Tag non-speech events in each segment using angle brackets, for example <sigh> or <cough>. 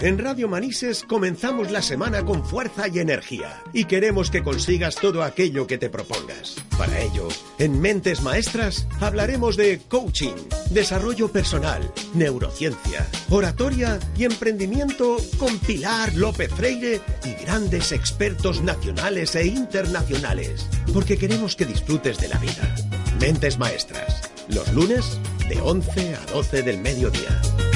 En Radio Manises comenzamos la semana con fuerza y energía y queremos que consigas todo aquello que te propongas. Para ello, en Mentes Maestras hablaremos de coaching, desarrollo personal, neurociencia, oratoria y emprendimiento con Pilar López Freire y grandes expertos nacionales e internacionales, porque queremos que disfrutes de la vida. Mentes Maestras, los lunes de 11 a 12 del mediodía.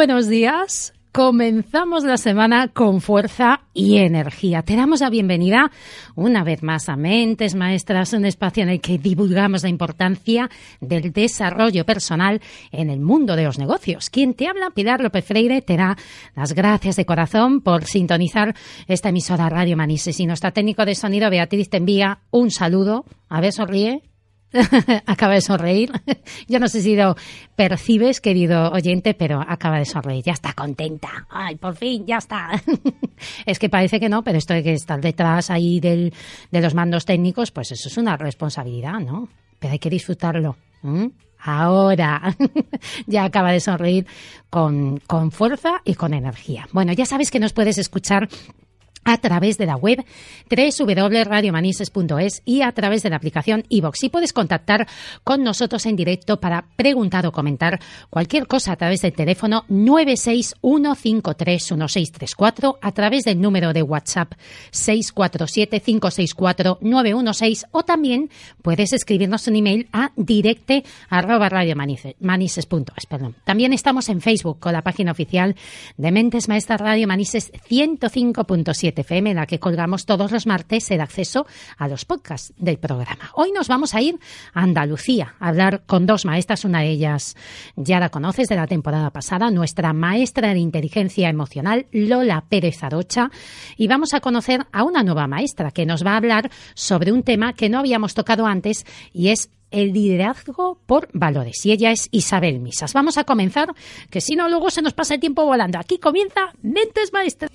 Buenos días. Comenzamos la semana con fuerza y energía. Te damos la bienvenida una vez más a Mentes Maestras, un espacio en el que divulgamos la importancia del desarrollo personal en el mundo de los negocios. Quien te habla, Pilar López Freire, te da las gracias de corazón por sintonizar esta emisora Radio Manises. Y nuestra técnico de sonido, Beatriz, te envía un saludo. A ver, sonríe. <laughs> acaba de sonreír. <laughs> Yo no sé si lo percibes, querido oyente, pero acaba de sonreír. Ya está contenta. Ay, por fin, ya está. <laughs> es que parece que no, pero esto de que estar detrás ahí del, de los mandos técnicos, pues eso es una responsabilidad, ¿no? Pero hay que disfrutarlo. Ahora ya acaba de sonreír con, con fuerza y con energía. Bueno, ya sabes que nos puedes escuchar a través de la web www.radiomanises.es y a través de la aplicación iVox. Y puedes contactar con nosotros en directo para preguntar o comentar cualquier cosa a través del teléfono 961531634, a través del número de WhatsApp 647564916 o también puedes escribirnos un email a directe@radiomanises.es. Perdón. También estamos en Facebook con la página oficial de Mentes Maestras Radio Manises 105.7 FM, en la que colgamos todos los martes el acceso a los podcasts del programa. Hoy nos vamos a ir a Andalucía a hablar con dos maestras. Una de ellas ya la conoces de la temporada pasada, nuestra maestra de inteligencia emocional, Lola Pérez Arocha. Y vamos a conocer a una nueva maestra que nos va a hablar sobre un tema que no habíamos tocado antes y es el liderazgo por valores. Y ella es Isabel Misas. Vamos a comenzar, que si no, luego se nos pasa el tiempo volando. Aquí comienza Mentes Maestras.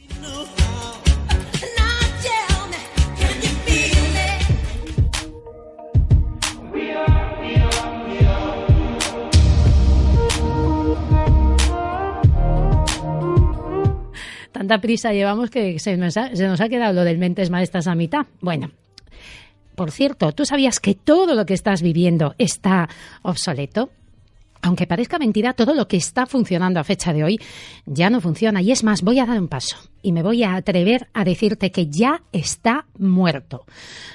Tanta prisa llevamos que se nos, ha, se nos ha quedado lo del mentes maestras a mitad. Bueno, por cierto, ¿tú sabías que todo lo que estás viviendo está obsoleto? Aunque parezca mentira, todo lo que está funcionando a fecha de hoy ya no funciona. Y es más, voy a dar un paso y me voy a atrever a decirte que ya está muerto.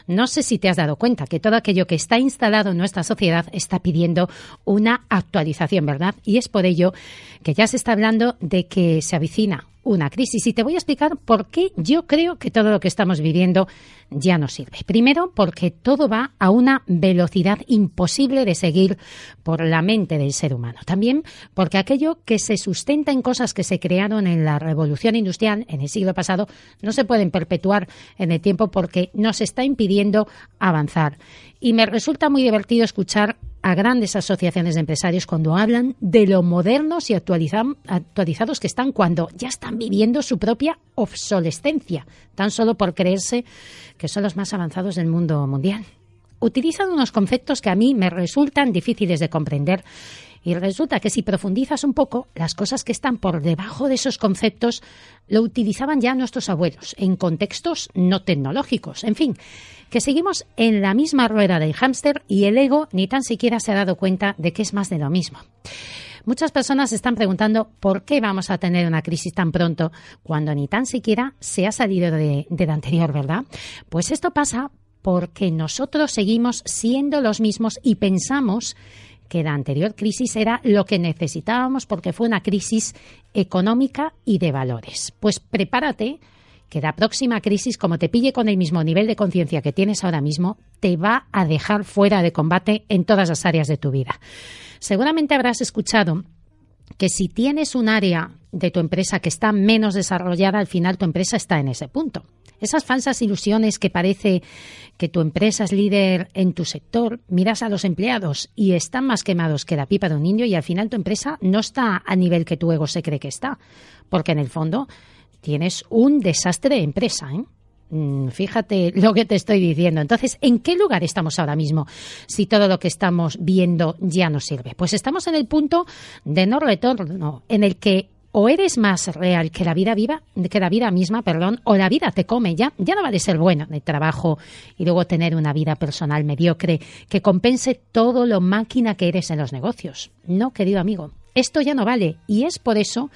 No sé si te has dado cuenta que todo aquello que está instalado en nuestra sociedad está pidiendo una actualización, ¿verdad? Y es por ello que ya se está hablando de que se avicina una crisis. Y te voy a explicar por qué yo creo que todo lo que estamos viviendo ya no sirve. Primero, porque todo va a una velocidad imposible de seguir por la mente del ser humano. También porque aquello que se sustenta en cosas que se crearon en la revolución industrial en el siglo pasado no se pueden perpetuar en el tiempo porque nos está impidiendo avanzar. Y me resulta muy divertido escuchar a grandes asociaciones de empresarios cuando hablan de lo modernos y actualizados que están cuando ya están viviendo su propia obsolescencia, tan solo por creerse que son los más avanzados del mundo mundial. utilizan unos conceptos que a mí me resultan difíciles de comprender y resulta que si profundizas un poco, las cosas que están por debajo de esos conceptos lo utilizaban ya nuestros abuelos en contextos no tecnológicos. En fin, que seguimos en la misma rueda del hámster y el ego ni tan siquiera se ha dado cuenta de que es más de lo mismo. Muchas personas están preguntando por qué vamos a tener una crisis tan pronto cuando ni tan siquiera se ha salido de, de la anterior, ¿verdad? Pues esto pasa porque nosotros seguimos siendo los mismos y pensamos que la anterior crisis era lo que necesitábamos porque fue una crisis económica y de valores. Pues prepárate que la próxima crisis, como te pille con el mismo nivel de conciencia que tienes ahora mismo, te va a dejar fuera de combate en todas las áreas de tu vida. Seguramente habrás escuchado que si tienes un área de tu empresa que está menos desarrollada, al final tu empresa está en ese punto. Esas falsas ilusiones que parece que tu empresa es líder en tu sector, miras a los empleados y están más quemados que la pipa de un indio y al final tu empresa no está a nivel que tu ego se cree que está, porque en el fondo tienes un desastre de empresa, ¿eh? mm, Fíjate lo que te estoy diciendo. Entonces, ¿en qué lugar estamos ahora mismo si todo lo que estamos viendo ya no sirve? Pues estamos en el punto de no retorno, en el que o eres más real que la vida viva, que la vida misma, perdón, o la vida te come ya, ya no vale ser bueno de trabajo y luego tener una vida personal mediocre que compense todo lo máquina que eres en los negocios. No, querido amigo, esto ya no vale y es por eso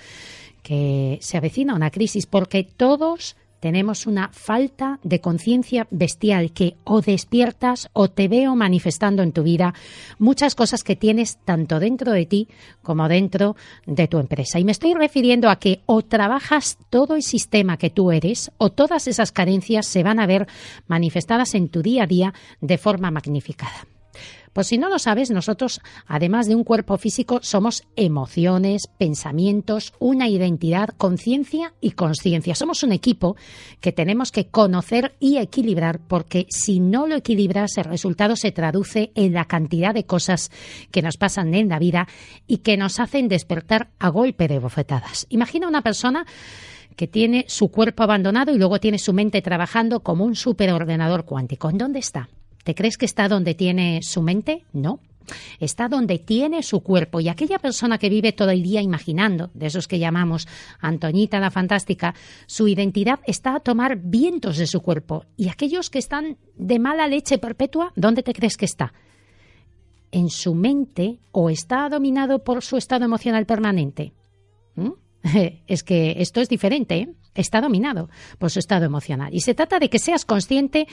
que se avecina una crisis porque todos tenemos una falta de conciencia bestial que o despiertas o te veo manifestando en tu vida muchas cosas que tienes tanto dentro de ti como dentro de tu empresa. Y me estoy refiriendo a que o trabajas todo el sistema que tú eres o todas esas carencias se van a ver manifestadas en tu día a día de forma magnificada. Pues si no lo sabes, nosotros, además de un cuerpo físico, somos emociones, pensamientos, una identidad, conciencia y conciencia. Somos un equipo que tenemos que conocer y equilibrar porque si no lo equilibras, el resultado se traduce en la cantidad de cosas que nos pasan en la vida y que nos hacen despertar a golpe de bofetadas. Imagina una persona que tiene su cuerpo abandonado y luego tiene su mente trabajando como un superordenador cuántico. ¿En dónde está? ¿Te crees que está donde tiene su mente? No. Está donde tiene su cuerpo y aquella persona que vive todo el día imaginando, de esos que llamamos Antoñita la Fantástica, su identidad está a tomar vientos de su cuerpo. Y aquellos que están de mala leche perpetua, ¿dónde te crees que está? ¿En su mente o está dominado por su estado emocional permanente? ¿Mm? <laughs> Es que esto es diferente. ¿eh? Está dominado por su estado emocional. Y se trata de que seas consciente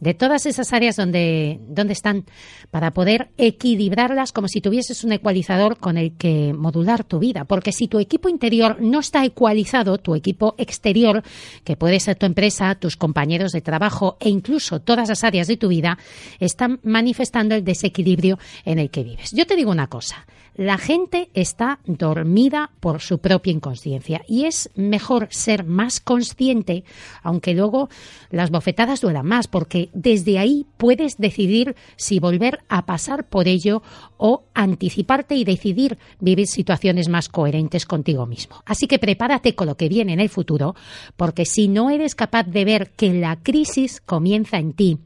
de todas esas áreas donde, donde están para poder equilibrarlas como si tuvieses un ecualizador con el que modular tu vida. Porque si tu equipo interior no está ecualizado, tu equipo exterior, que puede ser tu empresa, tus compañeros de trabajo e incluso todas las áreas de tu vida, están manifestando el desequilibrio en el que vives. Yo te digo una cosa, la gente está dormida por su propia inconsciencia y es mejor ser más consciente, aunque luego las bofetadas duelan más, porque desde ahí puedes decidir si volver a pasar por ello o anticiparte y decidir vivir situaciones más coherentes contigo mismo. Así que prepárate con lo que viene en el futuro, porque si no eres capaz de ver que la crisis comienza en ti,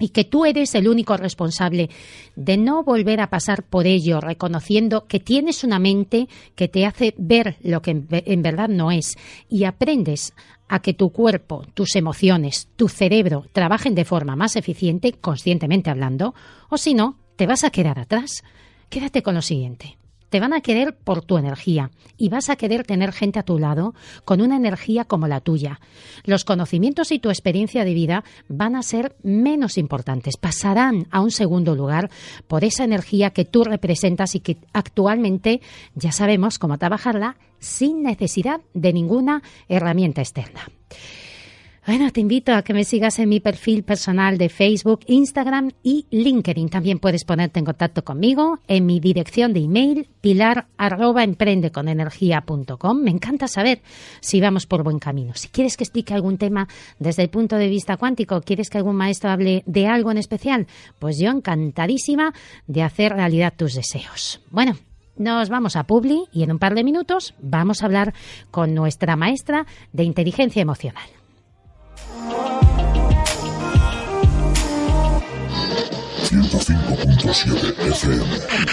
y que tú eres el único responsable de no volver a pasar por ello, reconociendo que tienes una mente que te hace ver lo que en, verdad no es y aprendes a que tu cuerpo, tus emociones, tu cerebro trabajen de forma más eficiente, conscientemente hablando, o si no, te vas a quedar atrás. Quédate con lo siguiente. Te van a querer por tu energía y vas a querer tener gente a tu lado con una energía como la tuya. Los conocimientos y tu experiencia de vida van a ser menos importantes, pasarán a un segundo lugar por esa energía que tú representas y que actualmente ya sabemos cómo trabajarla sin necesidad de ninguna herramienta externa. Bueno, te invito a que me sigas en mi perfil personal de Facebook, Instagram y LinkedIn. También puedes ponerte en contacto conmigo en mi dirección de email pilar Me encanta saber si vamos por buen camino. Si quieres que explique algún tema desde el punto de vista cuántico, quieres que algún maestro hable de algo en especial, pues yo encantadísima de hacer realidad tus deseos. Bueno, nos vamos a Publi y en un par de minutos vamos a hablar con nuestra maestra de inteligencia emocional. 105.7 FM.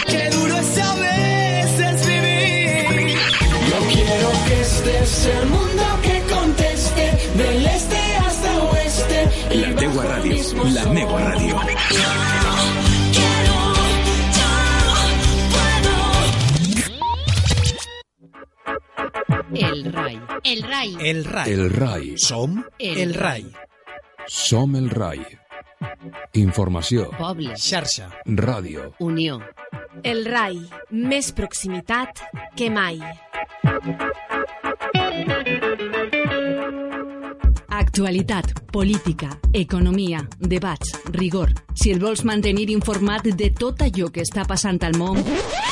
Qué duro es a veces vivir. Yo quiero que sea el mundo que conteste del este hasta oeste. La Tegua Radio, la. Megua Radio. Quiero, yo. El RAI. El RAI. El RAI. El RAI. Som El el RAI. Som el RAI. Informació. Poble. Xarxa. Ràdio. Unió. El RAI, més proximitat que mai. Actualitat, política, economia, debats, rigor. Si el vols mantenir informat de tot allò que està passant al món,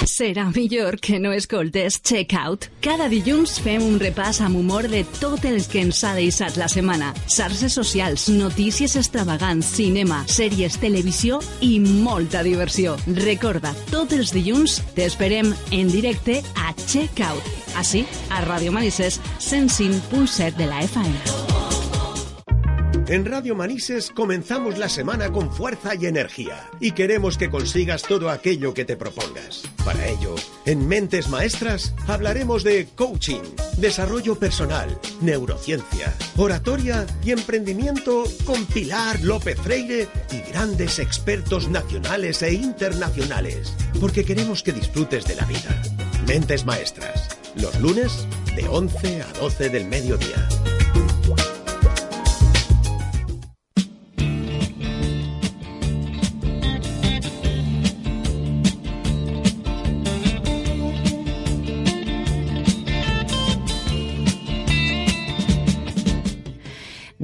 serà millor que no escoltes Check Out. Cada dilluns fem un repàs amb humor de tot el que ens ha deixat la setmana. Xarxes socials, notícies extravagants, cinema, sèries, televisió i molta diversió. Recorda, tots els dilluns t'esperem en directe a Check Out. Així, a Ràdio Manises 105.7 de la FM. En Radio Manises comenzamos la semana con fuerza y energía y queremos que consigas todo aquello que te propongas. Para ello, en Mentes Maestras hablaremos de coaching, desarrollo personal, neurociencia, oratoria y emprendimiento con Pilar López Freire y grandes expertos nacionales e internacionales, porque queremos que disfrutes de la vida. Mentes Maestras, los lunes de 11 a 12 del mediodía.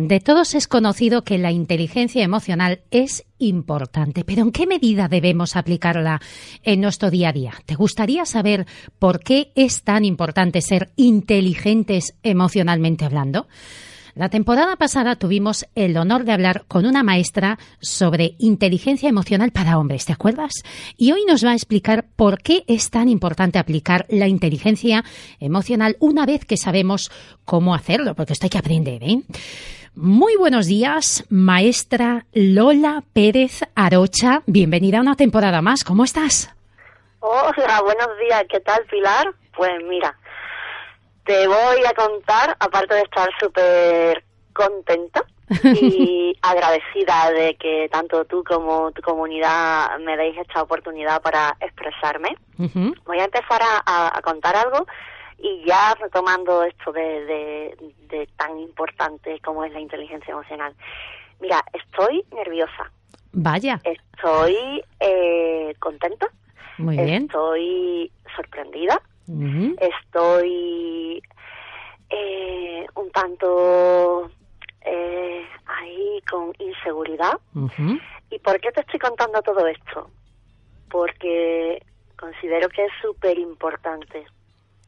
De todos es conocido que la inteligencia emocional es importante, pero ¿en qué medida debemos aplicarla en nuestro día a día? ¿Te gustaría saber por qué es tan importante ser inteligentes emocionalmente hablando? La temporada pasada tuvimos el honor de hablar con una maestra sobre inteligencia emocional para hombres, ¿te acuerdas? Y hoy nos va a explicar por qué es tan importante aplicar la inteligencia emocional una vez que sabemos cómo hacerlo, porque esto hay que aprender, ¿eh? Muy buenos días, maestra Lola Pérez Arocha. Bienvenida a una temporada más. ¿Cómo estás? Hola, buenos días. ¿Qué tal, Pilar? Pues mira, te voy a contar, aparte de estar súper contenta y <laughs> agradecida de que tanto tú como tu comunidad me deis esta oportunidad para expresarme, voy a empezar a, a- a contar algo y ya retomando esto de, de- de tan importante como es la inteligencia emocional. Mira, estoy nerviosa, Vaya, estoy eh, contenta, muy bien. estoy sorprendida, estoy eh, un tanto eh, ahí con inseguridad. ¿Y por qué te estoy contando todo esto? Porque considero que es súper importante.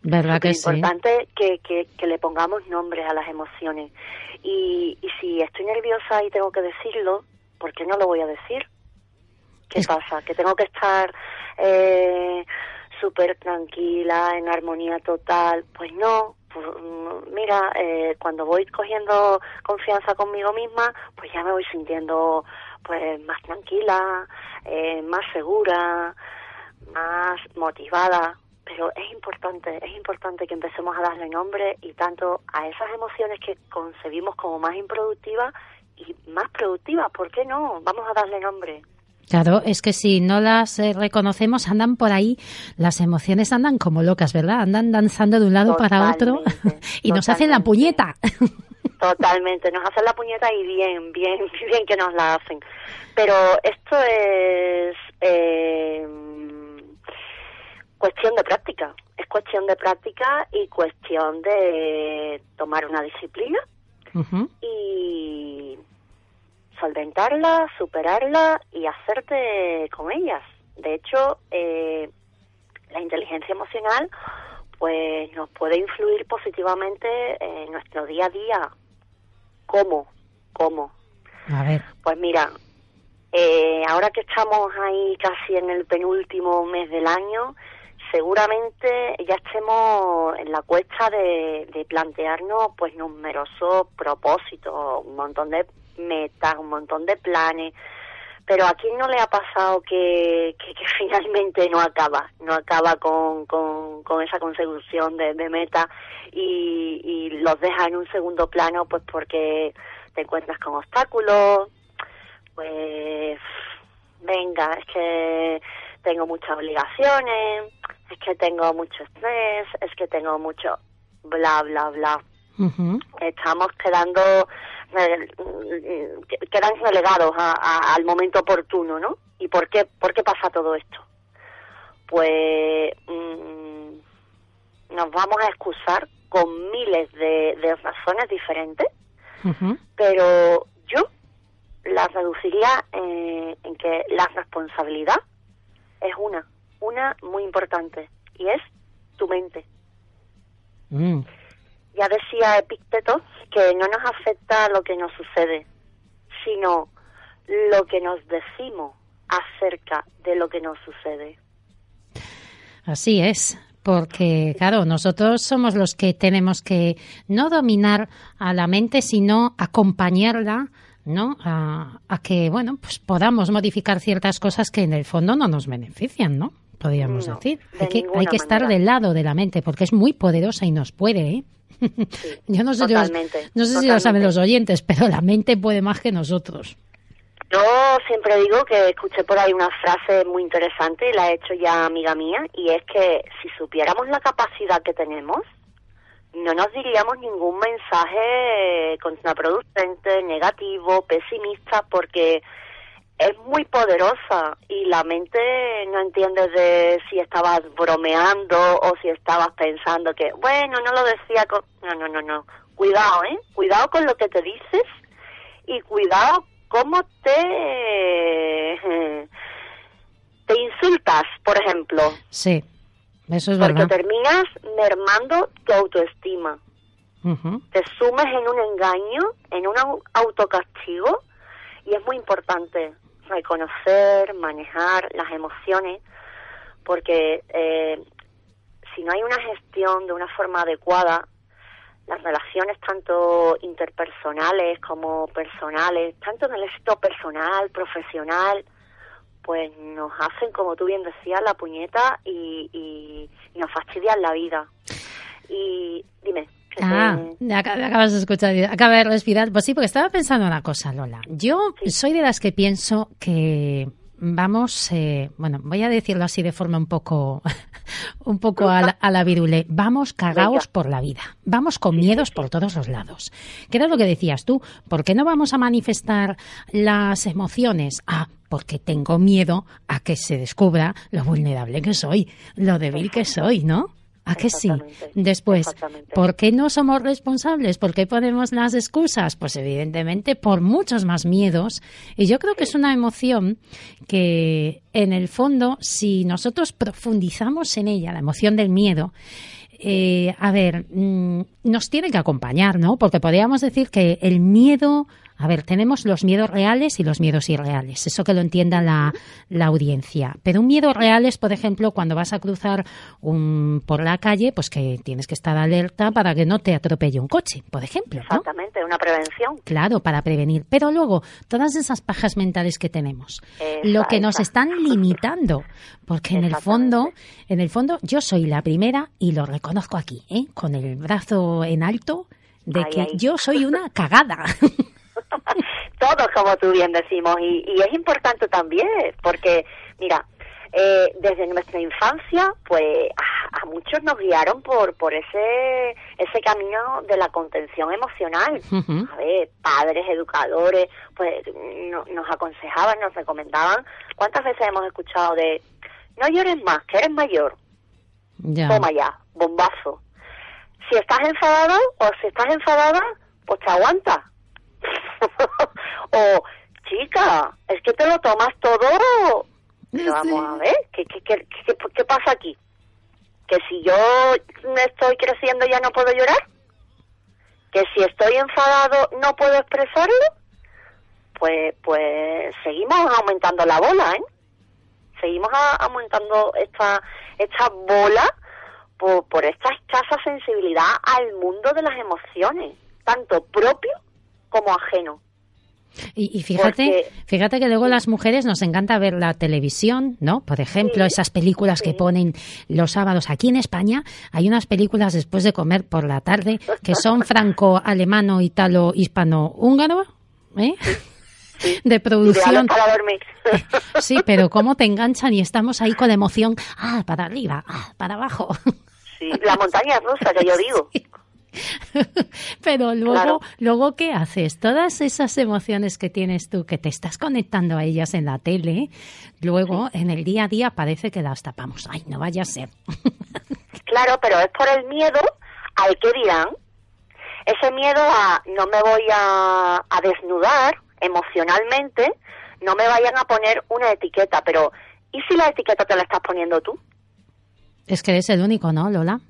¿Verdad que sí? importante que, que, que le pongamos nombres a las emociones. Y, y si estoy nerviosa y tengo que decirlo, ¿por qué no lo voy a decir? ¿Qué Es- pasa? ¿Que tengo que estar eh, súper tranquila, en armonía total? Pues no. Pues, mm, mira, eh, cuando voy cogiendo confianza conmigo misma, pues ya me voy sintiendo pues más tranquila, eh, más segura, más motivada, pero es importante, es importante que empecemos a darle nombre y tanto a esas emociones que concebimos como más improductivas y más productivas, ¿por qué no? Vamos a darle nombre. Claro, es que si no las eh, reconocemos, andan por ahí, las emociones andan como locas, ¿verdad? Andan danzando de un lado para otro <laughs> y nos hacen la puñeta. Totalmente, nos hacen la puñeta y bien, bien, <laughs> bien que nos la hacen. Pero esto es eh, cuestión de práctica, es cuestión de práctica y cuestión de tomar una disciplina y solventarla, superarla y hacerte con ellas. De hecho, eh, la inteligencia emocional pues nos puede influir positivamente en nuestro día a día. ¿Cómo? ¿Cómo? A ver, Pues mira, eh, ahora que estamos ahí casi en el penúltimo mes del año, seguramente ya estemos en la cuesta de, plantearnos pues numerosos propósitos, un montón de metas, un montón de planes, pero a quién no le ha pasado que, que, que <laughs> finalmente no acaba, no acaba con, con, con esa consecución de, de meta y, y los deja en un segundo plano pues porque te encuentras con obstáculos, pues venga, es que tengo muchas obligaciones, es que tengo mucho estrés, es que tengo mucho bla, bla, bla. Estamos quedando, re- quedan relegados a- a- al momento oportuno, ¿no? ¿Y por qué, por qué pasa todo esto? Pues mm, nos vamos a excusar con miles de, de razones diferentes, pero yo la reduciría eh, en que la responsabilidad es una, una muy importante, y es tu mente. Mm. Ya decía Epicteto que no nos afecta lo que nos sucede, sino lo que nos decimos acerca de lo que nos sucede. Así es. Porque, claro, nosotros somos los que tenemos que no dominar a la mente, sino acompañarla, ¿no? A, a que, bueno, pues podamos modificar ciertas cosas que en el fondo no nos benefician, ¿no? Podríamos No, decir. de Hay que, hay que estar manera. del lado de la mente, porque es muy poderosa y nos puede, ¿eh? <laughs> Yo no sé, si, los- no sé si lo saben los oyentes, pero la mente puede más que nosotros. Yo siempre digo que escuché por ahí una frase muy interesante y la he hecho ya amiga mía, y es que si supiéramos la capacidad que tenemos, no nos diríamos ningún mensaje contraproducente, negativo, pesimista, porque es muy poderosa y la mente no entiende de si estabas bromeando o si estabas pensando que, bueno, no lo decía con... No, no, no, no. Cuidado, ¿eh? Cuidado con lo que te dices y cuidado cómo te... <laughs> te insultas, por ejemplo, Sí, eso es porque verdad. terminas mermando tu autoestima te sumes en un engaño, en un au- autocastigo, y es muy importante reconocer, manejar las emociones, porque eh, si no hay una gestión de una forma adecuada, las relaciones tanto interpersonales como personales, tanto en el éxito personal, profesional, pues nos hacen, como tú bien decías, la puñeta y, y- y nos fastidian la vida. Y dime. Ah, te- ac- acabas de escuchar, acaba de respirar. Pues sí, porque estaba pensando una cosa, Lola. Yo soy de las que pienso que vamos, eh, bueno, voy a decirlo así de forma un poco, <laughs> un poco a la, a la virule. Vamos cagaos por la vida. Vamos con miedos por todos los lados. ¿Qué era lo que decías tú? ¿Por qué no vamos a manifestar las emociones? Ah, porque tengo miedo a que se descubra lo vulnerable que soy, lo débil que soy, ¿no? ¿A que sí? Después. ¿por qué no somos responsables? ¿Por qué ponemos las excusas? Pues evidentemente por muchos más miedos. Y yo creo que es una emoción que, en el fondo, si nosotros profundizamos en ella, la emoción del miedo, eh, a ver, mm, nos tiene que acompañar, ¿no? Porque podríamos decir que el miedo, a ver, tenemos los miedos reales y los miedos irreales, eso que lo entienda la, la audiencia. Pero un miedo real es, por ejemplo, cuando vas a cruzar un, por la calle, pues que tienes que estar alerta para que no te atropelle un coche, por ejemplo, ¿no? Exactamente, una prevención. Claro, para prevenir. Pero luego, todas esas pajas mentales que tenemos, Esa, lo que nos esa. están limitando, porque en el fondo, en el fondo, yo soy la primera y lo reconozco aquí, ¿eh? con el brazo en alto, de que yo soy una cagada. <laughs> <laughs> Todos, como tú bien decimos, y, y es importante también, porque, mira, eh, desde nuestra infancia, pues a, a muchos nos guiaron por por ese ese camino de la contención emocional. A ver, padres, educadores, pues no- nos aconsejaban, nos recomendaban. ¿Cuántas veces hemos escuchado de no llores más, que eres mayor? Ya. Toma ya, bombazo. Si estás enfadado o si estás enfadada, pues te aguanta. <laughs> o, chica, es que te lo tomas todo. Pero vamos a ver, ¿qué, qué, qué, qué, pasa aquí? ¿Que si yo estoy creciendo ya no puedo llorar? ¿Que si estoy enfadado no puedo expresarlo? Pues, pues seguimos aumentando la bola, ¿eh? seguimos a- aumentando esta esta bola por, por esta escasa sensibilidad al mundo de las emociones, tanto propio como ajeno. Y, y fíjate, Porque- fíjate que luego las mujeres nos encanta ver la televisión, ¿no? Por ejemplo, Sí, esas películas que sí. ponen los sábados. Aquí en España hay unas películas después de comer por la tarde que son franco-alemano, italo, hispano, húngaro, ¿eh? De Ideales producción. para dormir. <laughs> Sí, pero cómo te enganchan y estamos ahí con emoción, ah, para arriba, ah, para abajo. Sí, la montaña rusa que yo <laughs> digo. <laughs> Pero luego, Claro. luego ¿qué haces? Todas esas emociones que tienes tú, que te estás conectando a ellas en la tele, luego en el día a día parece que las tapamos. Ay, no vaya a ser. <laughs> Claro, pero es por el miedo al que dirán. Ese miedo a no me voy a, a desnudar emocionalmente, no me vayan a poner una etiqueta, pero ¿y si la etiqueta te la estás poniendo tú? Es que eres el único, ¿no, Lola?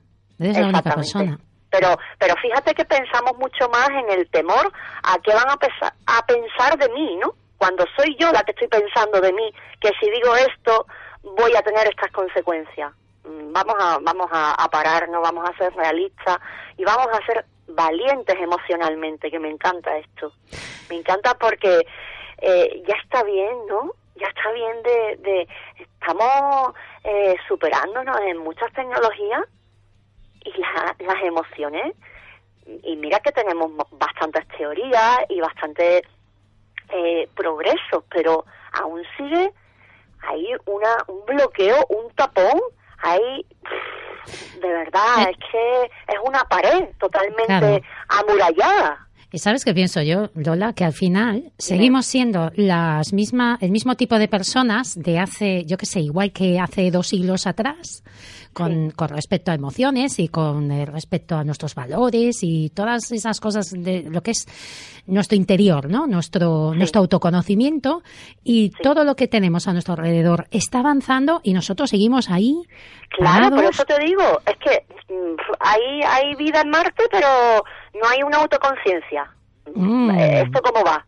Eres la única persona. Pero, pero fíjate que pensamos mucho más en el temor a qué van a, a pensar de mí, ¿no? Cuando soy yo la que estoy pensando de mí, que si digo esto voy a tener estas consecuencias. Mm, Vamos a, vamos a, a pararnos, vamos a ser realistas y vamos a ser valientes emocionalmente, que me encanta esto. Me encanta porque eh, ya está bien, ¿no? Ya está bien de... de estamos eh, superándonos en muchas tecnologías y la- las emociones. Y mira que tenemos mo- bastantes teorías y bastante eh, progreso pero aún sigue hay una un bloqueo un tapón hay de verdad es que es una pared totalmente amurallada ¿Y sabes qué pienso yo, Lola? Que al final seguimos siendo las misma, el mismo tipo de personas de hace, yo qué sé, igual que hace dos siglos atrás, con, con respecto a emociones y con eh, respecto a nuestros valores y todas esas cosas de lo que es nuestro interior, ¿no? Nuestro, nuestro autoconocimiento y todo lo que tenemos a nuestro alrededor está avanzando y nosotros seguimos ahí. Claro, por parados. eso te digo, es que mm, hay, hay vida en Marte, pero no hay una autoconciencia. Mm. Eh, ¿Esto cómo va?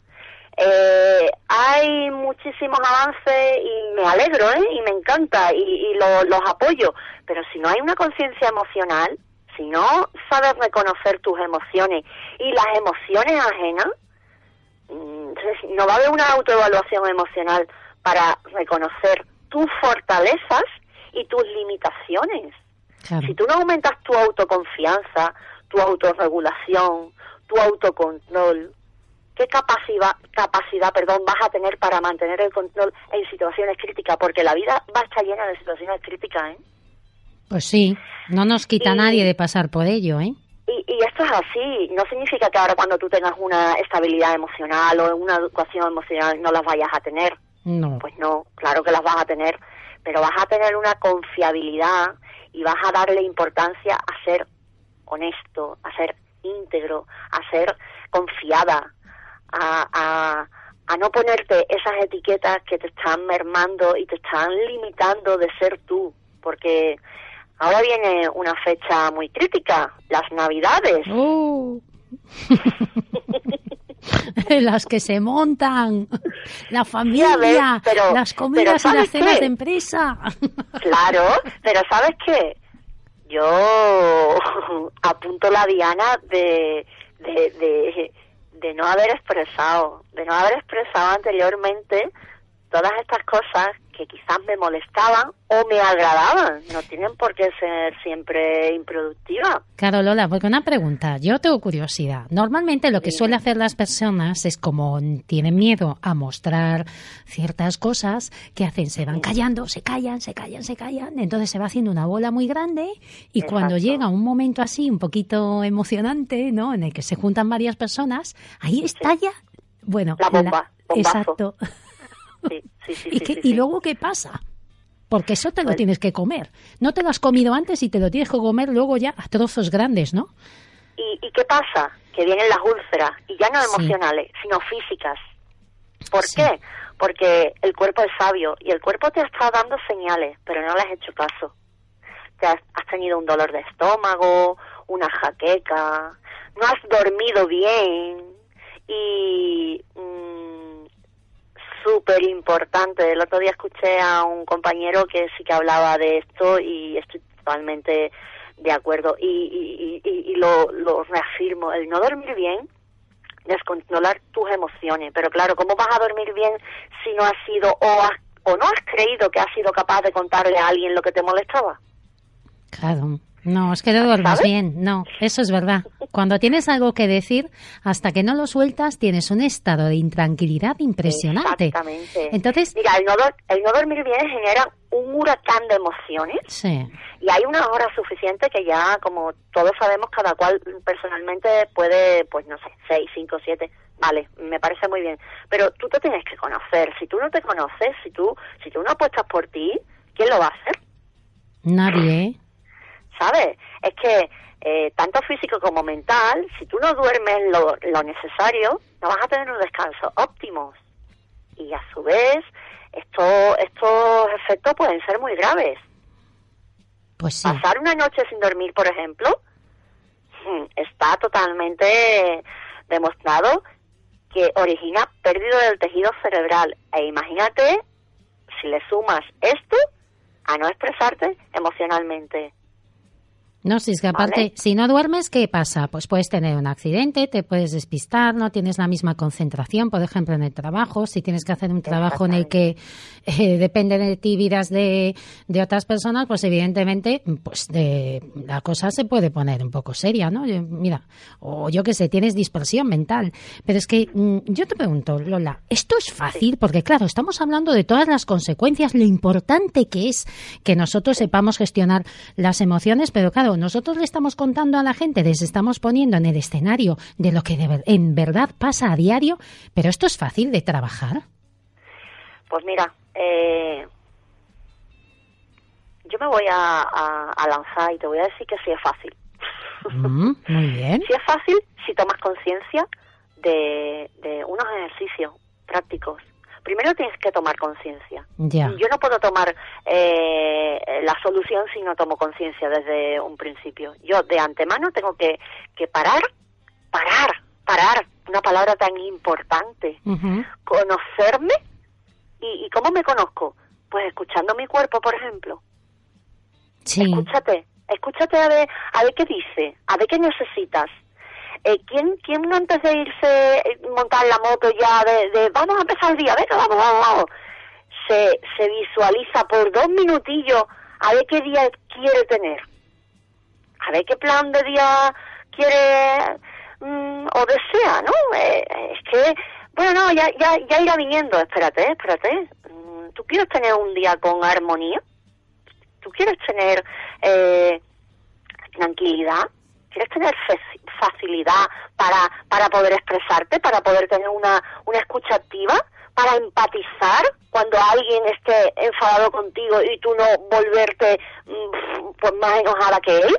Eh, hay muchísimos avances y me alegro, ¿eh? Y me encanta y, y lo- los apoyo, pero si no hay una conciencia emocional, si no sabes reconocer tus emociones y las emociones ajenas, mm, no va a haber una autoevaluación emocional para reconocer tus fortalezas y tus limitaciones. Claro. Si tú no aumentas tu autoconfianza, tu autorregulación, tu autocontrol, ¿qué capacidad, capacidad perdón, vas a tener para mantener el control en situaciones críticas? Porque la vida va a estar llena de situaciones críticas, ¿eh? Pues sí, no nos quita Y- nadie de pasar por ello, ¿eh? Y, y esto es así, no significa que ahora cuando tú tengas una estabilidad emocional o una educación emocional no las vayas a tener. No. Pues no, claro que las vas a tener, pero vas a tener una confiabilidad y vas a darle importancia a ser honesto, a ser íntegro, a ser confiada, a, a, a no ponerte esas etiquetas que te están mermando y te están limitando de ser tú, porque ahora viene una fecha muy crítica, las navidades. ¡Oh! <laughs> <laughs> las que se montan, la familia, ves, pero- las pero comidas y las ¿sabes cenas qué? de empresa. <laughs> Claro, pero ¿sabes qué? Yo <laughs> apunto la diana de, de, de, no haber expresado, de no haber expresado anteriormente todas estas cosas que quizás me molestaban o me agradaban. No tienen por qué ser siempre improductivas. Claro, Lola, porque una pregunta, yo tengo curiosidad. Normalmente lo que suele hacer las personas es como tienen miedo a mostrar ciertas cosas, que hacen? Se van callando, se callan, se callan, se callan, entonces se va haciendo una bola muy grande y cuando Exacto. llega un momento así, un poquito emocionante, ¿no? En el que se juntan varias personas, ahí estalla, bueno, La bomba, bombazo. exacto. Sí, sí, sí. ¿Y, qué- y luego qué pasa? Porque eso te lo Pues- tienes que comer. No te lo has comido antes y te lo tienes que comer luego ya a trozos grandes, ¿no? ¿Y, ¿Y qué pasa? Que vienen las úlceras, y ya no emocionales, sino físicas. ¿Por qué? Porque el cuerpo es sabio y el cuerpo te está dando señales, pero no le has hecho caso. Te has, has tenido un dolor de estómago, una jaqueca, no has dormido bien y mm, súper importante. El otro día escuché a un compañero que sí que hablaba de esto y estoy totalmente de acuerdo y, y, lo reafirmo. El no dormir bien descontrolar tus emociones. Pero claro, ¿cómo vas a dormir bien si no has sido o, has- o no has creído que has sido capaz de contarle a alguien lo que te molestaba? Claro. No, es que no duermas ¿Sabes? bien. No, eso es verdad. Cuando tienes algo que decir, hasta que no lo sueltas, tienes un estado de intranquilidad impresionante. Exactamente. Entonces, Mira, el no, el no dormir bien genera un huracán de emociones sí. y hay una hora suficiente que ya, como todos sabemos, cada cual personalmente puede, pues no sé, seis, cinco, siete, vale, me parece muy bien. Pero tú te tienes que conocer. Si tú no te conoces, si tú, si tú no apuestas por ti, ¿quién lo va a hacer? Nadie. ¿Sabes? Es que eh, tanto físico como mental, si tú no duermes lo, lo necesario, no vas a tener un descanso óptimo. Y a su vez, esto, estos efectos pueden ser muy graves. Pues sí. Pasar una noche sin dormir, por ejemplo, mm, está totalmente demostrado que origina pérdida del tejido cerebral. E imagínate si le sumas esto a no expresarte emocionalmente. No, si es que aparte, Vale. si no duermes, ¿qué pasa? Pues puedes tener un accidente, te puedes despistar, no tienes la misma concentración, por ejemplo, en el trabajo. Si tienes que hacer un trabajo en el que eh, depende de ti vidas de, de otras personas, pues evidentemente, pues de, la cosa se puede poner un poco seria, ¿no? Yo- mira, o yo qué sé, tienes dispersión mental. Pero es que mm, yo te pregunto, Lola, ¿esto es fácil? Porque claro, estamos hablando de todas las consecuencias, lo importante que es que nosotros sepamos gestionar las emociones, pero claro, nosotros le estamos contando a la gente, les estamos poniendo en el escenario de lo que de ver- en verdad pasa a diario, pero esto es fácil de trabajar. Pues mira, eh, yo me voy a, a- a lanzar y te voy a decir que sí es fácil. Mm, muy bien. <laughs> Sí es fácil si tomas conciencia de, de unos ejercicios prácticos. Primero tienes que tomar conciencia. Ya. Yo no puedo tomar eh, la solución si no tomo conciencia desde un principio. Yo de antemano tengo que, que parar, parar, parar, una palabra tan importante conocerme y, y cómo me conozco pues escuchando mi cuerpo por ejemplo Sí. escúchate escúchate a ver a ver qué dice a ver qué necesitas eh, ¿quién, ¿Quién antes de irse eh, montar la moto ya de, de vamos a empezar el día, venga, vamos, vamos, vamos, se, se visualiza por dos minutillos a ver qué día quiere tener, a ver qué plan de día quiere mm, o desea, ¿no? Eh, es que, bueno, no, ya, ya, ya irá viniendo, espérate, espérate. Mm, ¿Tú quieres tener un día con armonía? ¿Tú quieres tener eh, tranquilidad? ¿Quieres tener facilidad para, para poder expresarte, para poder tener una, una escucha activa, para empatizar cuando alguien esté enfadado contigo y tú no volverte mm, pues más enojada que él?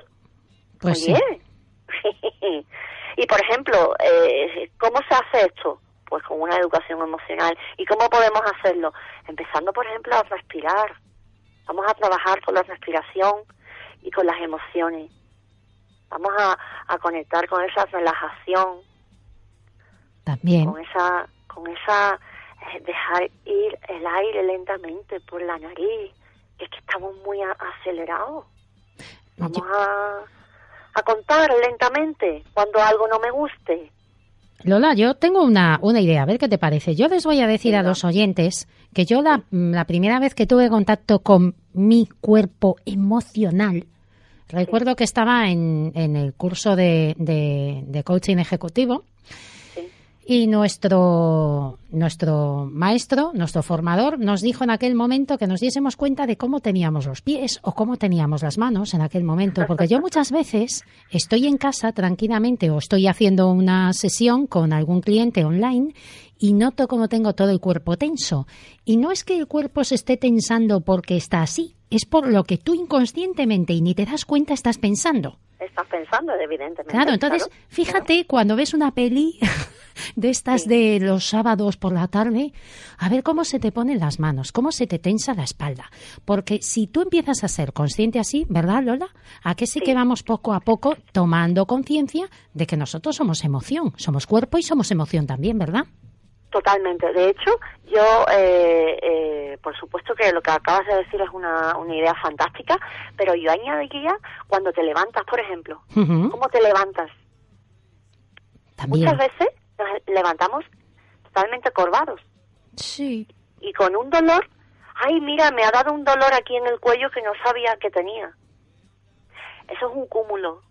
Pues Muy sí. <laughs> y por ejemplo, eh, ¿cómo se hace esto? Pues con una educación emocional. ¿Y cómo podemos hacerlo? Empezando, por ejemplo, a respirar. Vamos a trabajar con la respiración y con las emociones. Vamos a, a conectar con esa relajación, También. con esa, con esa eh, dejar ir el aire lentamente por la nariz. Es que estamos muy a- acelerados. Vamos Yo- a, a contar lentamente cuando algo no me guste. Lola, yo tengo una, una idea, a ver qué te parece. Yo les voy a decir a los oyentes que yo la, la primera vez que tuve contacto con mi cuerpo emocional, recuerdo que estaba en, en el curso de, de- de coaching ejecutivo Sí. y nuestro, nuestro maestro, nuestro formador, nos dijo en aquel momento que nos diésemos cuenta de cómo teníamos los pies o cómo teníamos las manos en aquel momento. Porque yo muchas veces estoy en casa tranquilamente o estoy haciendo una sesión con algún cliente online y noto cómo tengo todo el cuerpo tenso. Y no es que el cuerpo se esté tensando porque está así, es por lo que tú inconscientemente y ni te das cuenta estás pensando. Estás pensando, evidentemente. Claro, entonces, claro. fíjate cuando ves una peli <laughs> de estas Sí. de los sábados por la tarde, a ver cómo se te ponen las manos, cómo se te tensa la espalda. Porque si tú empiezas a ser consciente así, ¿verdad, Lola? A que sí, Sí. que vamos poco a poco tomando conciencia de que nosotros somos emoción, somos cuerpo y somos emoción también, ¿verdad? Totalmente. De hecho, yo, eh, eh, por supuesto que lo que acabas de decir es una, una idea fantástica, pero yo añadiría cuando te levantas, por ejemplo. ¿Cómo te levantas? También. Muchas veces nos levantamos totalmente corvados Sí. y con un dolor. Ay, mira, me ha dado un dolor aquí en el cuello que no sabía que tenía. Eso es un cúmulo.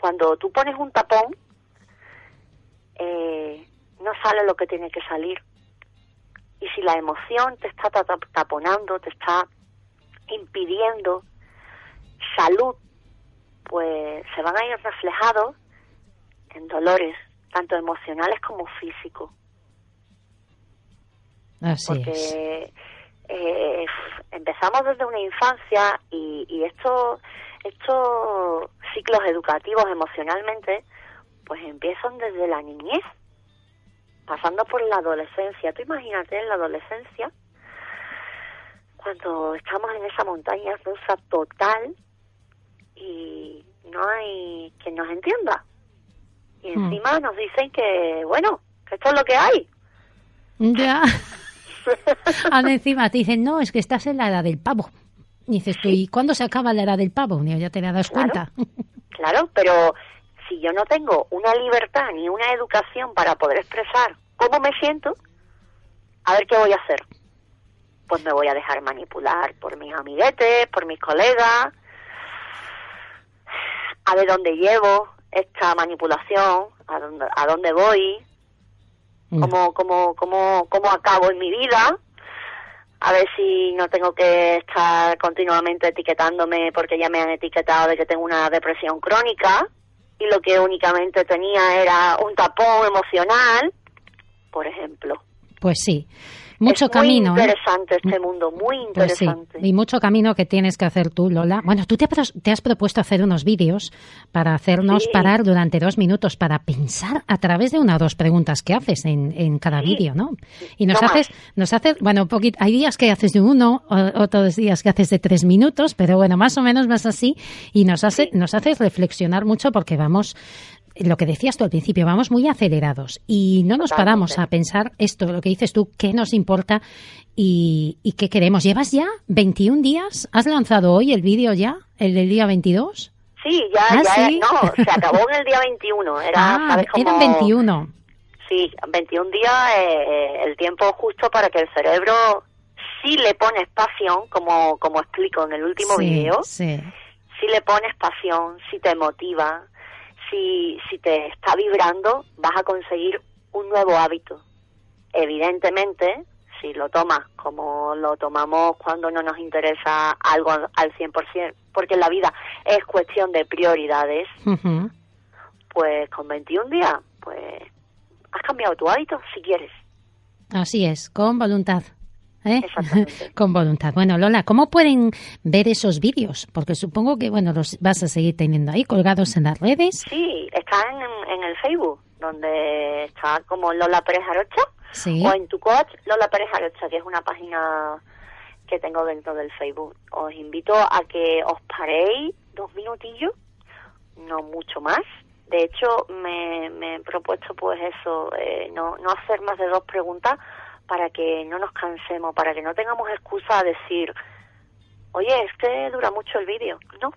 Cuando tú pones un tapón, eh, no sale lo que tiene que salir. Y si la emoción te está ta- ta- taponando, te está impidiendo salud, pues se van a ir reflejados en dolores, tanto emocionales como físicos Así es. porque eh, empezamos desde una infancia y, y estos estos ciclos educativos emocionalmente pues empiezan desde la niñez pasando por la adolescencia tú imagínate en la adolescencia cuando estamos en esa montaña rusa total y no hay quien nos entienda y Hmm. encima nos dicen que bueno que esto es lo que hay Ya. <laughs> Ahora encima te dicen, no, es que estás en la edad del pavo. Y dices tú, ¿y cuándo se acaba la edad del pavo? Ya te das Claro. cuenta. <laughs> Claro, pero si yo no tengo una libertad ni una educación para poder expresar cómo me siento, a ver qué voy a hacer. Pues me voy a dejar manipular por mis amiguetes, por mis colegas, a ver dónde llevo esta manipulación, a dónde, a dónde voy, cómo, cómo, cómo, cómo acabo en mi vida, a ver si no tengo que estar continuamente etiquetándome porque ya me han etiquetado de que tengo una depresión crónica y lo que únicamente tenía era un tapón emocional, por ejemplo. Pues sí. Mucho es camino. Muy ¿eh? interesante este mundo, muy Pues sí, interesante. y mucho camino que tienes que hacer tú, Lola. Bueno, tú te, has- te has propuesto hacer unos vídeos para hacernos Sí. parar durante dos minutos para pensar a través de una o dos preguntas que haces en, en cada Sí. vídeo, ¿no? Y nos No haces, nos haces, bueno, poquito, hay días que haces de uno, o- otros días que haces de tres minutos, pero bueno, más o menos más así, y nos hace, nos haces reflexionar mucho porque vamos, lo que decías tú al principio, vamos muy acelerados y no nos Totalmente. paramos a pensar esto, lo que dices tú, qué nos importa y, y qué queremos. ¿Llevas ya 21 días? ¿Has lanzado hoy el vídeo ya? ¿El del día 22? Sí, ya, Ah, ya, ¿sí? no, se acabó en el día 21, era, ah, ¿sabes? Como, eran 21. Sí, 21 días, eh, el tiempo justo para que el cerebro, si le pones pasión, como, como explico en el último sí, video, Sí. si le pones pasión, si te motiva, si, si te está vibrando, vas a conseguir un nuevo hábito. Evidentemente, si lo tomas como lo tomamos cuando no nos interesa algo al al 100%, porque la vida es cuestión de prioridades, pues con 21 días, pues has cambiado tu hábito si quieres. Así es, con voluntad. ¿Eh? Exactamente. <laughs> con voluntad. Bueno, Lola, ¿cómo pueden ver esos vídeos? Porque supongo que, bueno, los vas a seguir teniendo ahí colgados en las redes. Sí, está en, en el Facebook, donde está como Lola Pérez Arocha, Sí. o en tu coach Lola Pérez Arocha, que es una página que tengo dentro del Facebook. Os invito a que os paréis dos minutillos, no mucho más. De hecho, me, me he propuesto pues eso, eh, no, no hacer más de dos preguntas para que no nos cansemos, para que no tengamos excusa a decir, oye, es que dura mucho el vídeo. No.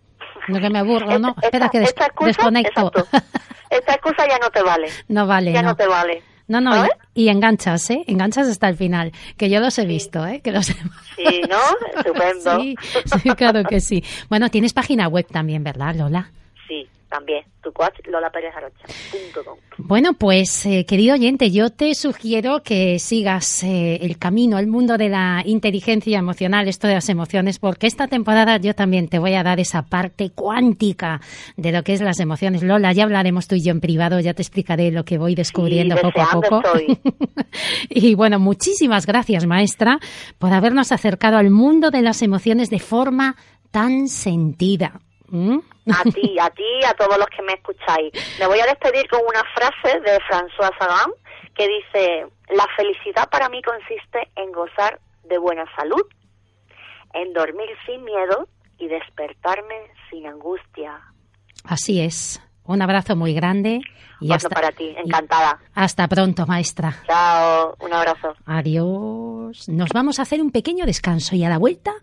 No que me aburro, ¿no? Esta- Espera que des- esta excusa- desconecto. exacto. <laughs> Esta excusa ya no te vale. No vale, ya no. no te vale. No, no, y, y enganchas, ¿eh? Enganchas hasta el final, que yo los he visto, ¿eh? Que los he... Sí, ¿no? Estupendo. <laughs> Sí, sí, claro que sí. <laughs> Bueno, tienes página web también, ¿verdad, Lola? Sí, también. Tu coach lolaperezarocha.com. Bueno, pues eh, querido oyente, yo te sugiero que sigas eh, el camino, el mundo de la inteligencia emocional, esto de las emociones, porque esta temporada yo también te voy a dar esa parte cuántica de lo que es las emociones. Lola, ya hablaremos tú y yo en privado, ya te explicaré lo que voy descubriendo Sí, poco a poco. <laughs> y bueno, muchísimas gracias, maestra, por habernos acercado al mundo de las emociones de forma tan sentida. ¿Mm? A ti, a ti y a todos los que me escucháis. Me voy a despedir con una frase de François Sagan que dice, la felicidad para mí consiste en gozar de buena salud, en dormir sin miedo y despertarme sin angustia. Así es. Un abrazo muy grande. Y hasta, para ti, encantada. Hasta pronto, maestra. Chao, un abrazo. Adiós. Nos vamos a hacer un pequeño descanso y a la vuelta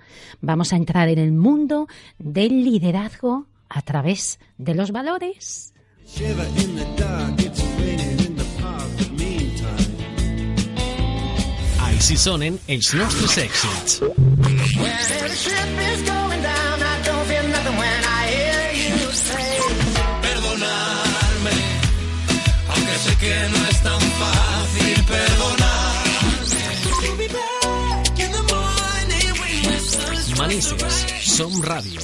vamos a entrar en el mundo del liderazgo a través de los valores. Sonen els nostres èxits. Que no es tan fácil perdonar. Manises, som ràdio.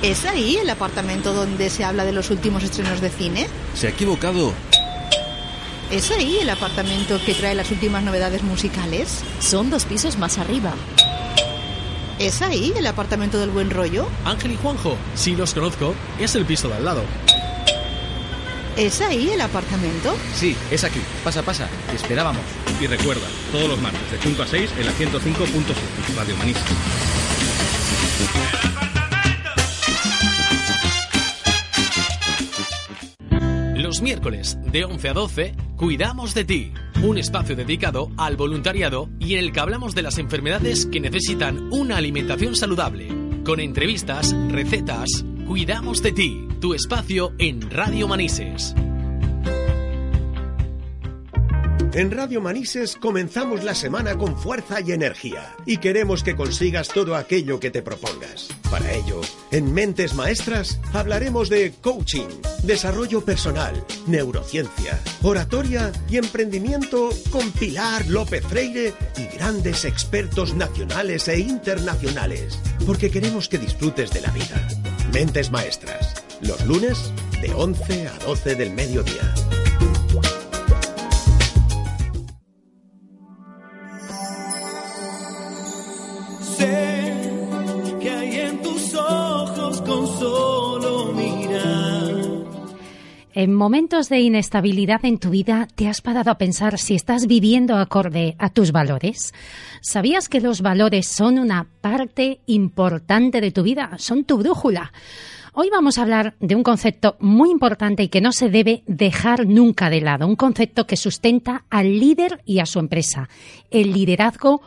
¿Es ahí el apartamento donde se habla de los últimos estrenos de cine? Se ha equivocado. ¿Es ahí el apartamento que trae las últimas novedades musicales? Son dos pisos más arriba. ¿Es ahí el apartamento del buen rollo? Ángel y Juanjo, sí los conozco, es el piso de al lado. ¿Es ahí el apartamento? Sí, es aquí. Pasa, pasa. Te esperábamos. Y recuerda, todos los martes de 5 a 6 en la 105.7 Radio Manisa. Los miércoles de 11 a 12, Cuidamos de ti, un espacio dedicado al voluntariado y en el que hablamos de las enfermedades que necesitan una alimentación saludable. Con entrevistas, recetas, Cuidamos de ti, tu espacio en Radio Manises. En Radio Manises comenzamos la semana con fuerza y energía y queremos que consigas todo aquello que te propongas. Para ello, en Mentes Maestras hablaremos de coaching, desarrollo personal, neurociencia, oratoria y emprendimiento con Pilar López Freire y grandes expertos nacionales e internacionales, porque queremos que disfrutes de la vida. Mentes Maestras, los lunes de 11 a 12 del mediodía. En momentos de inestabilidad en tu vida, ¿te has parado a pensar si estás viviendo acorde a tus valores? ¿Sabías que los valores son una parte importante de tu vida? Son tu brújula. Hoy vamos a hablar de un concepto muy importante y que no se debe dejar nunca de lado, un concepto que sustenta al líder y a su empresa, el liderazgo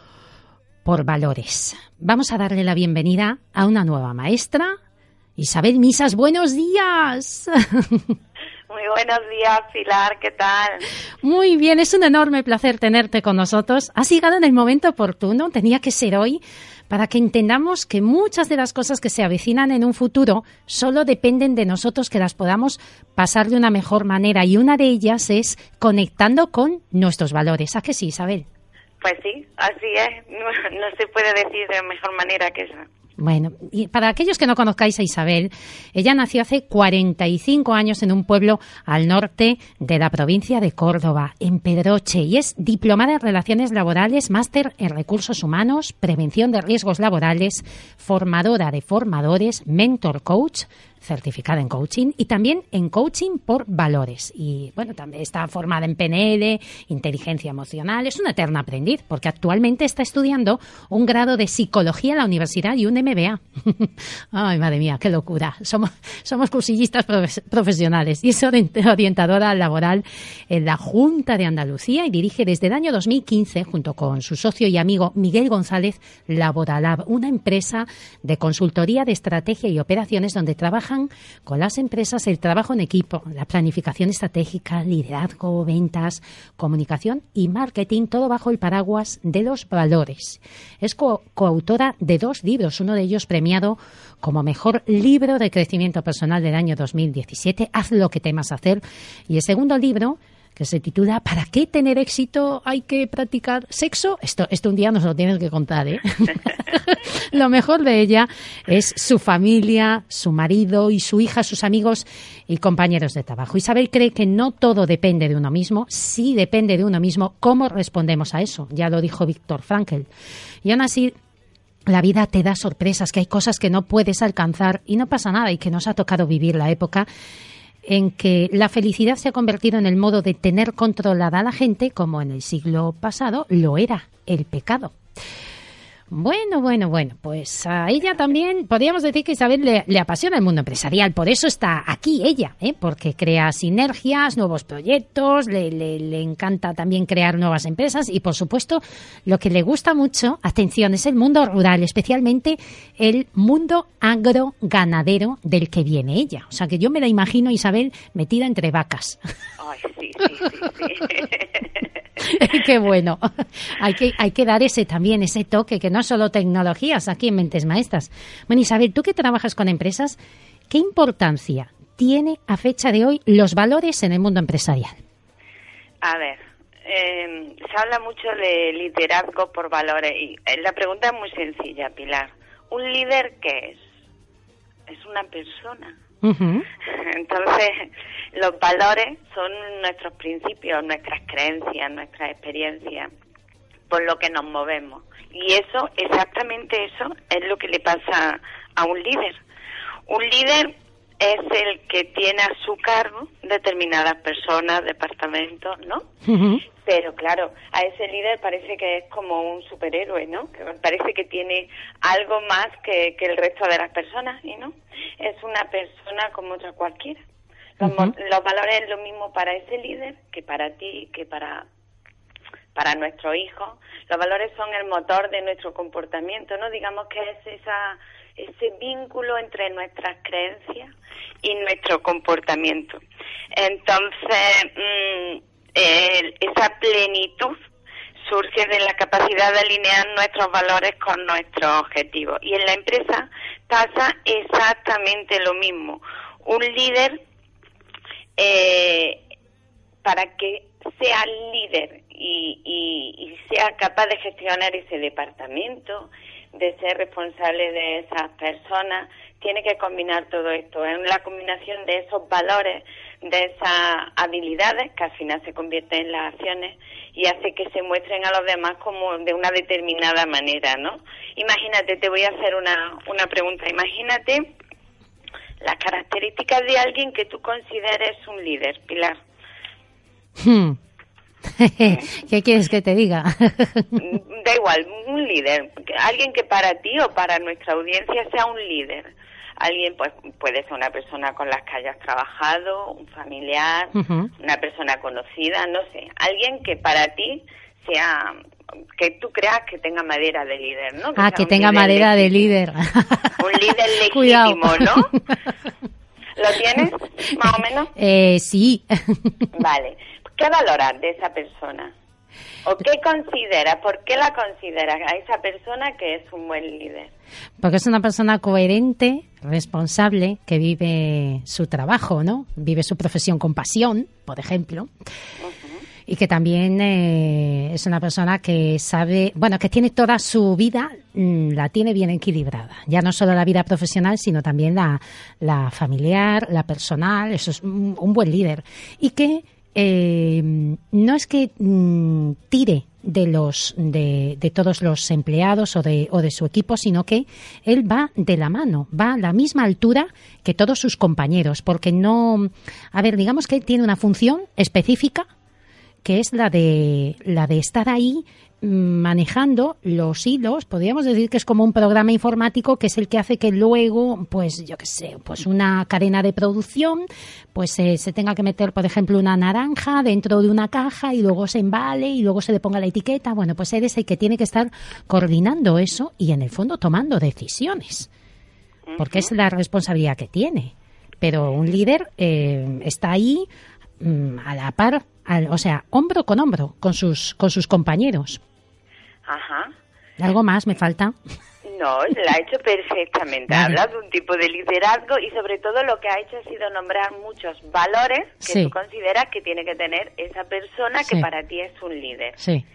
por valores. Vamos a darle la bienvenida a una nueva maestra, Isabel Misas. Buenos días. <laughs> Muy buenos días, Pilar, ¿qué tal? Muy bien, es un enorme placer tenerte con nosotros. Has llegado en el momento oportuno, tenía que ser hoy, para que entendamos que muchas de las cosas que se avecinan en un futuro solo dependen de nosotros que las podamos pasar de una mejor manera y una de ellas es conectando con nuestros valores. ¿A que sí, Isabel? Pues sí, así es. No, <laughs> no se puede decir de mejor manera que esa. Bueno, y para aquellos que no conozcáis a Isabel, ella nació hace 45 años en un pueblo al norte de la provincia de Córdoba, en Pedroche, y es diplomada en Relaciones Laborales, máster en Recursos Humanos, Prevención de Riesgos Laborales, formadora de formadores, mentor coach, certificada en coaching y también en coaching por valores. Y bueno, también está formada en PNL, inteligencia emocional. Es una eterna aprendiz porque actualmente está estudiando un grado de psicología en la universidad y un MBA. <laughs> Ay, madre mía, qué locura. Somos, somos cursillistas profes- profesionales y es orient- orientadora laboral en la Junta de Andalucía y dirige desde el año 2015 junto con su socio y amigo Miguel González Laboralab, una empresa de consultoría de estrategia y operaciones donde con las empresas el trabajo en equipo, la planificación estratégica, liderazgo, ventas, comunicación y marketing, todo bajo el paraguas de los valores. Es co- coautora de dos libros, uno de ellos premiado como mejor libro de crecimiento personal del año 2017, Haz lo que temas hacer, y el segundo libro que se titula ¿Para qué tener éxito hay que practicar sexo? Esto, esto un día nos lo tienes que contar, ¿eh? <laughs> lo mejor de ella es su familia, su marido y su hija, sus amigos y compañeros de trabajo. Isabel cree que no todo depende de uno mismo, sí depende de uno mismo cómo respondemos a eso. Ya lo dijo Víctor Frankl. Y aún así, la vida te da sorpresas, que hay cosas que no puedes alcanzar y no pasa nada y que nos ha tocado vivir la época en que la felicidad se ha convertido en el modo de tener controlada a la gente, como en el siglo pasado lo era el pecado. Bueno, bueno, bueno, pues a ella también podríamos decir que Isabel le, apasiona el mundo empresarial, por eso está aquí ella, ¿eh? porque crea sinergias, nuevos proyectos, le, le- le encanta también crear nuevas empresas y por supuesto lo que le gusta mucho, atención, es el mundo rural, especialmente el mundo agroganadero del que viene ella. O sea que yo me la imagino, Isabel, metida entre vacas. Ay, sí, sí, sí. <laughs> Qué bueno. Hay que, hay que dar ese también, ese toque, que no solo tecnologías aquí en Mentes Maestras. Bueno, Isabel, tú que trabajas con empresas, ¿qué importancia tiene a fecha de hoy los valores en el mundo empresarial? A ver, eh, se habla mucho de liderazgo por valores y eh, la pregunta es muy sencilla, Pilar. ¿Un líder qué es? Es una persona. <laughs> Entonces, los valores son nuestros principios, nuestras creencias, nuestras experiencias, por lo que nos movemos. Y eso, exactamente eso, es lo que le pasa a un líder. Un líder es el que tiene a su cargo determinadas personas, departamentos, ¿no? Pero claro, a ese líder parece que es como un superhéroe, ¿no? Que parece que tiene algo más que, que el resto de las personas, ¿y no? Es una persona como otra cualquiera. Los, los valores es lo mismo para ese líder que para ti, que para para nuestro hijo. Los valores son el motor de nuestro comportamiento, ¿no? Digamos que es esa ese vínculo entre nuestras creencias y nuestro comportamiento. Entonces, mm, esa plenitud surge de la capacidad de alinear nuestros valores con nuestros objetivos. Y en la empresa pasa exactamente lo mismo. Un líder, eh, para que sea líder y, y, sea capaz de gestionar ese departamento, de ser responsable de esas personas, tiene que combinar todo esto. Es la combinación de esos valores, de esas habilidades que al final se convierten en las acciones y hace que se muestren a los demás como de una determinada manera, ¿no? Imagínate, te voy a hacer una, una pregunta. Imagínate las características de alguien que tú consideres un líder, Pilar. Hmm. <laughs> ¿Qué quieres que te diga? da igual, un líder, alguien que para ti o para nuestra audiencia sea un líder. Alguien pues puede ser una persona con la que hayas trabajado, un familiar, una persona conocida, no sé, alguien que para ti sea que tú creas que tenga madera de líder, ¿no? ah, que tenga madera de líder. Un líder <laughs> legítimo, ¿no? <laughs> ¿Lo tienes, más o menos? Eh, sí. Vale. ¿Qué valoras de esa persona? ¿O qué consideras? ¿Por qué la consideras a esa persona que es un buen líder? Porque es una persona coherente, responsable, que vive su trabajo, ¿no? Vive su profesión con pasión, por ejemplo. Y que también eh, es una persona que sabe, bueno, que tiene toda su vida, mm, la tiene bien equilibrada. Ya no solo la vida profesional, sino también la, la familiar, la personal. Eso es un, un buen líder. Y que eh, no es que mm, tire de los de, todos los empleados o de, o de su equipo, sino que él va de la mano, va a la misma altura que todos sus compañeros, porque no, a ver, digamos que él tiene una función específica que es la de la de estar ahí manejando los hilos, podríamos decir que es como un programa informático que es el que hace que luego, pues yo qué sé, pues una cadena de producción, pues eh, se tenga que meter, por ejemplo, una naranja dentro de una caja y luego se embale y luego se le ponga la etiqueta. Bueno, pues eres el que tiene que estar coordinando eso y en el fondo tomando decisiones, porque es la responsabilidad que tiene. Pero un líder eh, está ahí mm, a la par, o sea, hombro con hombro con sus, con sus compañeros. Ajá. ¿Algo más me falta? No, la ha hecho perfectamente. Ha hablado de un tipo de liderazgo y sobre todo lo que ha hecho ha sido nombrar muchos valores que tú consideras que tiene que tener esa persona que para ti es un líder. Sí.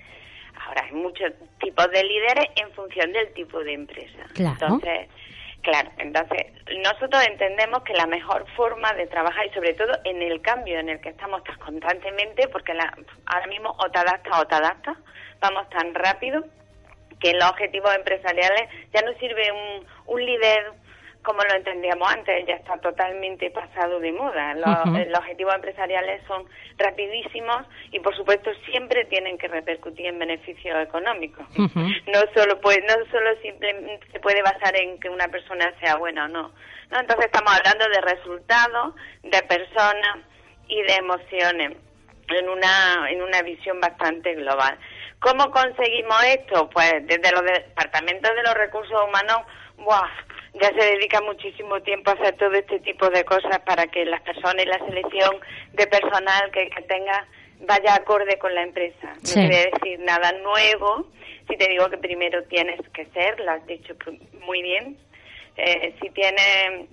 Ahora, hay muchos tipos de líderes en función del tipo de empresa. Claro. Entonces, claro, entonces nosotros entendemos que la mejor forma de trabajar y sobre todo en el cambio en el que estamos constantemente, porque la, ahora mismo o te adaptas o te adaptas, vamos tan rápido que en los objetivos empresariales ya no sirve un, un líder como lo entendíamos antes, ya está totalmente pasado de moda. Los, los, objetivos empresariales son rapidísimos y, por supuesto, siempre tienen que repercutir en beneficios económicos. No solo puede, no solo simplemente se puede basar en que una persona sea buena o no. no. Entonces estamos hablando de resultados, de personas y de emociones en una en una visión bastante global. ¿Cómo conseguimos esto? Pues desde los departamentos de los recursos humanos, ¡buah! Ya se dedica muchísimo tiempo a hacer todo este tipo de cosas para que las personas y la selección de personal que, tenga vaya acorde con la empresa. No Sí. quiere decir nada nuevo. Si te digo que primero tienes que ser, lo has dicho muy bien. Eh, si tiene,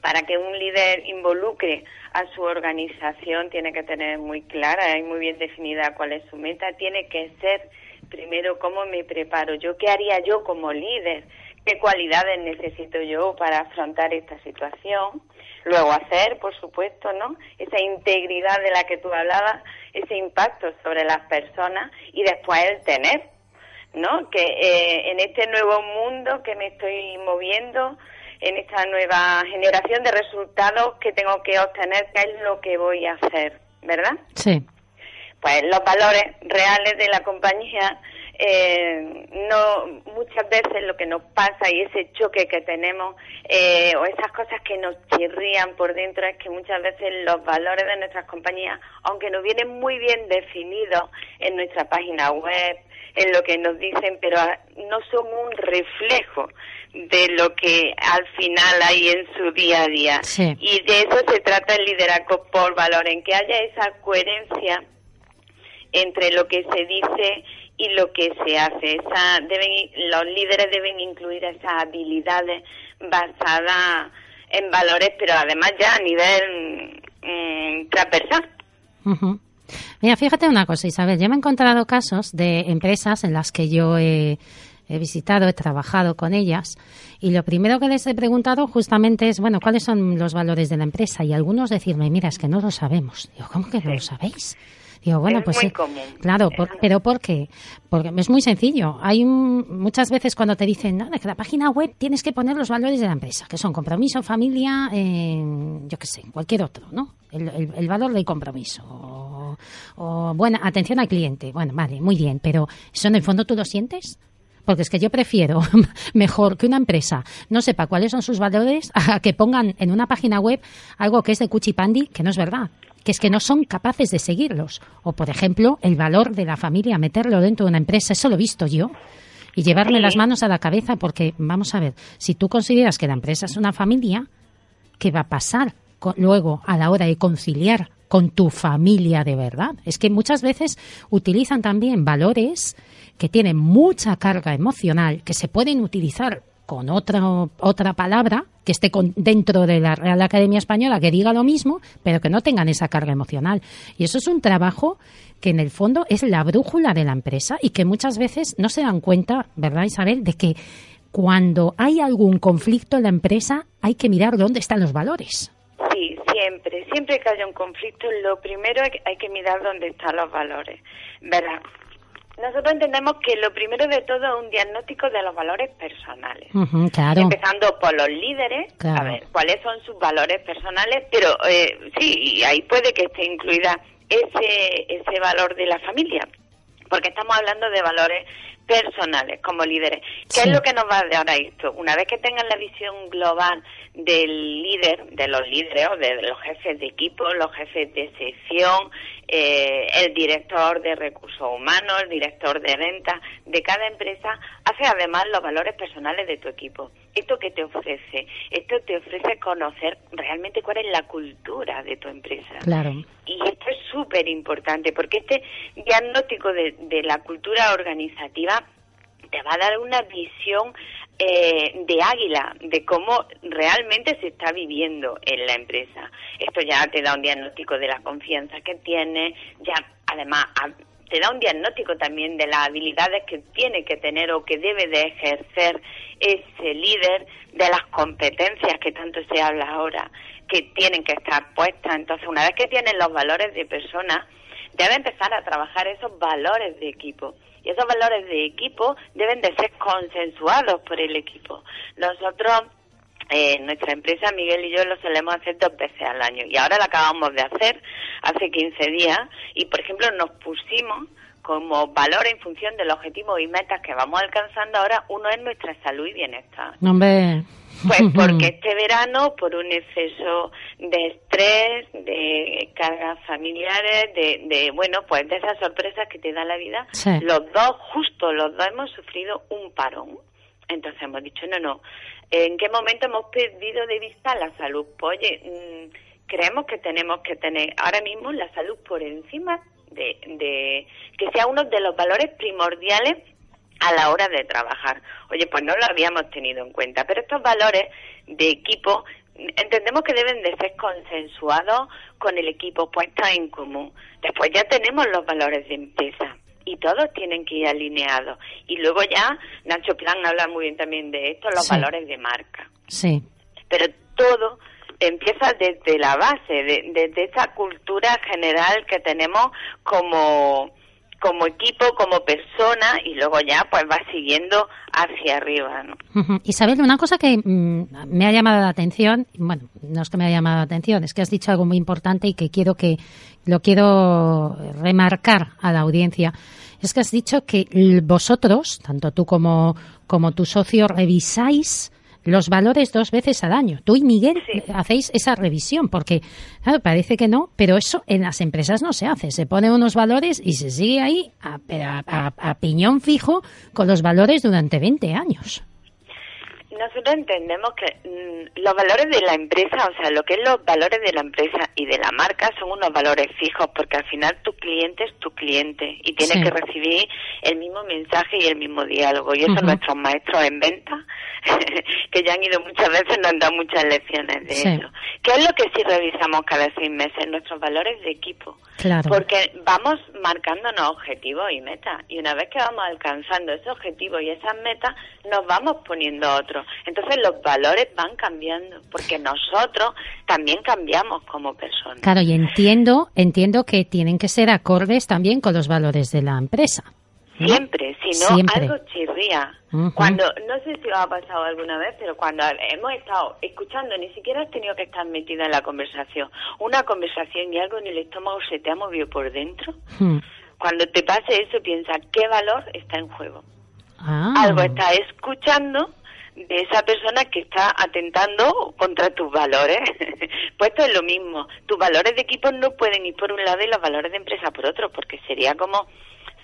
para que un líder involucre a su organización, tiene que tener muy clara y muy bien definida cuál es su meta. Tiene que ser primero cómo me preparo yo, qué haría yo como líder, qué cualidades necesito yo para afrontar esta situación. Luego hacer, por supuesto, ¿no? Esa integridad de la que tú hablabas, ese impacto sobre las personas y después el tener, ¿no? Que eh, en este nuevo mundo que me estoy moviendo, en esta nueva generación de resultados que tengo que obtener, ¿qué es lo que voy a hacer? ¿Verdad? Sí. pues los valores reales de la compañía eh, no muchas veces lo que nos pasa y ese choque que tenemos eh, o esas cosas que nos chirrían por dentro es que muchas veces los valores de nuestras compañías aunque nos vienen muy bien definidos en nuestra página web en lo que nos dicen pero ah, no son un reflejo de lo que al final hay en su día a día Sí. y de eso se trata el liderazgo por valor en que haya esa coherencia entre lo que se dice y lo que se hace. Esa deben, los líderes deben incluir esas habilidades basadas en valores, pero además ya a nivel mm, transversal. Ujú. Mira, fíjate una cosa, Isabel. Yo me he encontrado casos de empresas en las que yo he, he visitado, he trabajado con ellas, y lo primero que les he preguntado justamente es, bueno, ¿cuáles son los valores de la empresa? Y algunos decirme, mira, es que no lo sabemos. Digo, ¿cómo que no lo sabéis? Digo, bueno, Es pues muy sí. común. Claro, por- pero ¿por qué? Porque es muy sencillo. Hay un- muchas veces cuando te dicen, no, de que la página web tienes que poner los valores de la empresa, que son compromiso, familia, eh, yo qué sé, cualquier otro, ¿no? El, el- el valor del compromiso. O, o, buena atención al cliente. Bueno, vale, muy bien, pero ¿eso en el fondo tú lo sientes? Porque es que yo prefiero <laughs> mejor que una empresa no sepa cuáles son sus valores a que pongan en una página web algo que es de cuchipandi, que no es verdad, que es que no son capaces de seguirlos. O, por ejemplo, el valor de la familia, meterlo dentro de una empresa, eso lo he visto yo. Y llevarme Sí. las manos a la cabeza, porque, vamos a ver, si tú consideras que la empresa es una familia, ¿qué va a pasar luego a la hora de conciliar con tu familia de verdad? Es que muchas veces utilizan también valores que tienen mucha carga emocional, que se pueden utilizar con otra, otra palabra que esté con- dentro de la Real Academia Española, que diga lo mismo, pero que no tengan esa carga emocional. Y eso es un trabajo que en el fondo es la brújula de la empresa y que muchas veces no se dan cuenta, ¿verdad Isabel?, de que cuando hay algún conflicto en la empresa hay que mirar dónde están los valores. Sí, siempre, siempre que haya un conflicto, lo primero hay que- mirar dónde están los valores, ¿verdad? Nosotros entendemos que lo primero de todo es un diagnóstico de los valores personales. Claro. Empezando por los líderes, Claro. a ver cuáles son sus valores personales, pero eh, sí, ahí puede que esté incluida ese, ese valor de la familia, porque estamos hablando de valores personales como líderes. ¿Qué Sí. es lo que nos va a dar a esto? Una vez que tengan la visión global del líder, de los líderes o de los jefes de equipo, los jefes de sección, eh, el director de recursos humanos, el director de ventas de cada empresa, hace además los valores personales de tu equipo. ¿Esto qué te ofrece? Esto te ofrece conocer realmente cuál es la cultura de tu empresa. Claro. Y esto es súper importante porque este diagnóstico de, de la cultura organizativa te va a dar una visión eh, de águila de cómo realmente se está viviendo en la empresa. Esto ya te da un diagnóstico de la confianza que tiene, ya además te da un diagnóstico también de las habilidades que tiene que tener o que debe de ejercer ese líder, de las competencias que tanto se habla ahora, que tienen que estar puestas. Entonces, una vez que tienen los valores de persona, debe empezar a trabajar esos valores de equipo. Y esos valores de equipo deben de ser consensuados por el equipo. Nosotros, eh, nuestra empresa, Miguel y yo, lo solemos hacer dos veces al año. Y ahora lo acabamos de hacer hace 15 días. Y, por ejemplo, nos pusimos como valor en función del objetivo y metas que vamos alcanzando ahora, uno es nuestra salud y bienestar. Hombre. Pues <laughs> porque este verano, por un exceso de estrés, de cargas familiares, de, de, bueno, pues de esas sorpresas que te da la vida, Sí. los dos, justo los dos hemos sufrido un parón. Entonces hemos dicho, no, no, ¿en qué momento hemos perdido de vista la salud? Pues, oye, mm, creemos que tenemos que tener ahora mismo la salud por encima de, de que sea uno de los valores primordiales a la hora de trabajar. Oye, pues no lo habíamos tenido en cuenta, pero estos valores de equipo entendemos que deben de ser consensuados con el equipo puestos en común. Después ya tenemos los valores de empresa y todos tienen que ir alineados. Y luego ya Nacho Plan habla muy bien también de esto, los Sí. valores de marca. Sí. Pero todo empieza desde la base, de- desde esa cultura general que tenemos como como equipo, como persona y luego ya pues va siguiendo hacia arriba, ¿no? Isabel, una cosa que mm, me ha llamado la atención, bueno, no es que me haya llamado la atención, es que has dicho algo muy importante y que quiero que lo quiero remarcar a la audiencia. Es que has dicho que vosotros, tanto tú como, como tu socio, revisáis los valores dos veces al año. Tú y Miguel hacéis esa revisión, porque claro, parece que no, pero eso en las empresas no se hace. Se ponen unos valores y se sigue ahí a, a- a- a piñón fijo con los valores durante 20 años. Nosotros entendemos que mm, los valores de la empresa, o sea, lo que es los valores de la empresa y de la marca son unos valores fijos porque al final tu cliente es tu cliente y tiene Sí. que recibir el mismo mensaje y el mismo diálogo. Y eso nuestros maestros en venta, <laughs> que ya han ido muchas veces, nos han dado muchas lecciones de Sí. eso. ¿Qué es lo que sí revisamos cada seis meses? Nuestros valores de equipo. Claro. Porque vamos marcándonos objetivos y metas. Y una vez que vamos alcanzando esos objetivos y esas metas, nos vamos poniendo otros. Entonces los valores van cambiando, porque nosotros también cambiamos como personas. Claro, y entiendo, entiendo que tienen que ser acordes también con los valores de la empresa. ¿no? Siempre, si no, Siempre. algo chirría. Ujú. Cuando, no sé si os ha pasado alguna vez, pero cuando hemos estado escuchando, ni siquiera has tenido que estar metida en la conversación, una conversación y algo en el estómago se te ha movido por dentro, Hmm. cuando te pase eso, piensa, ¿qué valor está en juego? Ah. algo está escuchando de esa persona que está atentando contra tus valores. <laughs> pues esto es lo mismo. Tus valores de equipo no pueden ir por un lado y los valores de empresa por otro, porque sería como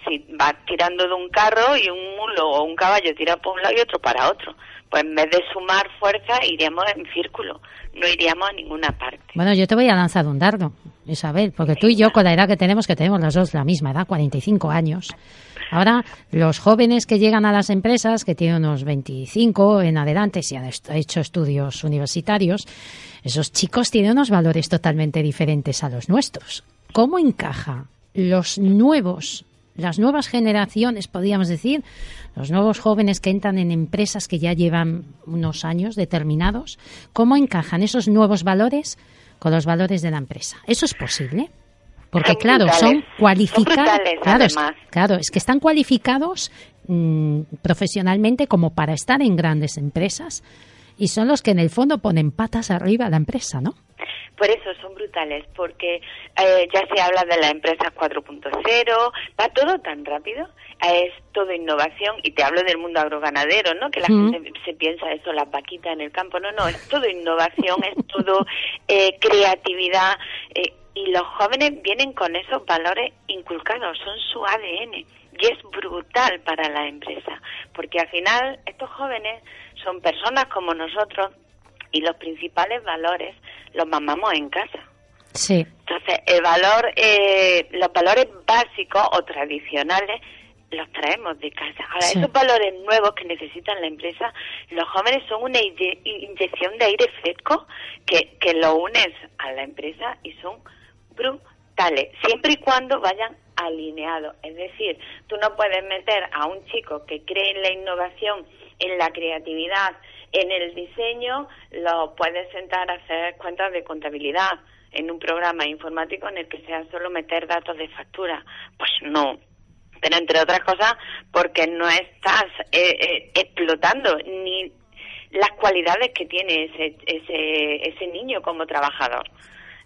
si vas tirando de un carro y un mulo o un caballo tira por un lado y otro para otro. Pues en vez de sumar fuerza, iríamos en círculo, no iríamos a ninguna parte. Bueno, yo te voy a lanzar un dardo, Isabel, porque tú y yo con la edad que tenemos, que tenemos las dos la misma edad, 45 años. Ahora, los jóvenes que llegan a las empresas, que tienen unos 25 en adelante, si han hecho estudios universitarios, esos chicos tienen unos valores totalmente diferentes a los nuestros. ¿Cómo encaja los nuevos, las nuevas generaciones, podríamos decir, los nuevos jóvenes que entran en empresas que ya llevan unos años determinados, cómo encajan esos nuevos valores con los valores de la empresa? ¿Eso es posible? Porque Son claro, brutales. son cualificados. claro, es, claro, es que están cualificados mm, profesionalmente como para estar en grandes empresas y son los que en el fondo ponen patas arriba a la empresa, ¿no? Por eso son brutales, porque eh, ya se habla de la empresa 4.0, va todo tan rápido, eh, es todo innovación, y te hablo del mundo agroganadero, ¿no? Que la Mm. gente se piensa eso, las vaquitas en el campo, no, no, es todo innovación, es todo eh, creatividad, eh, y los jóvenes vienen con esos valores inculcados, son su ADN, y es brutal para la empresa, porque al final estos jóvenes son personas como nosotros, y los principales valores los mamamos en casa. Sí. Entonces, el valor, eh, los valores básicos o tradicionales los traemos de casa. Ahora, Sí. esos valores nuevos que necesitan la empresa, los jóvenes son una inyección de aire fresco que, que lo unes a la empresa y son brutales, siempre y cuando vayan alineados. Es decir, tú no puedes meter a un chico que cree en la innovación, en la creatividad, en el diseño, lo puedes sentar a hacer cuentas de contabilidad en un programa informático en el que sea solo meter datos de factura. Pues no. Pero entre otras cosas, porque no estás eh, eh, explotando ni las cualidades que tiene ese, ese, ese niño como trabajador.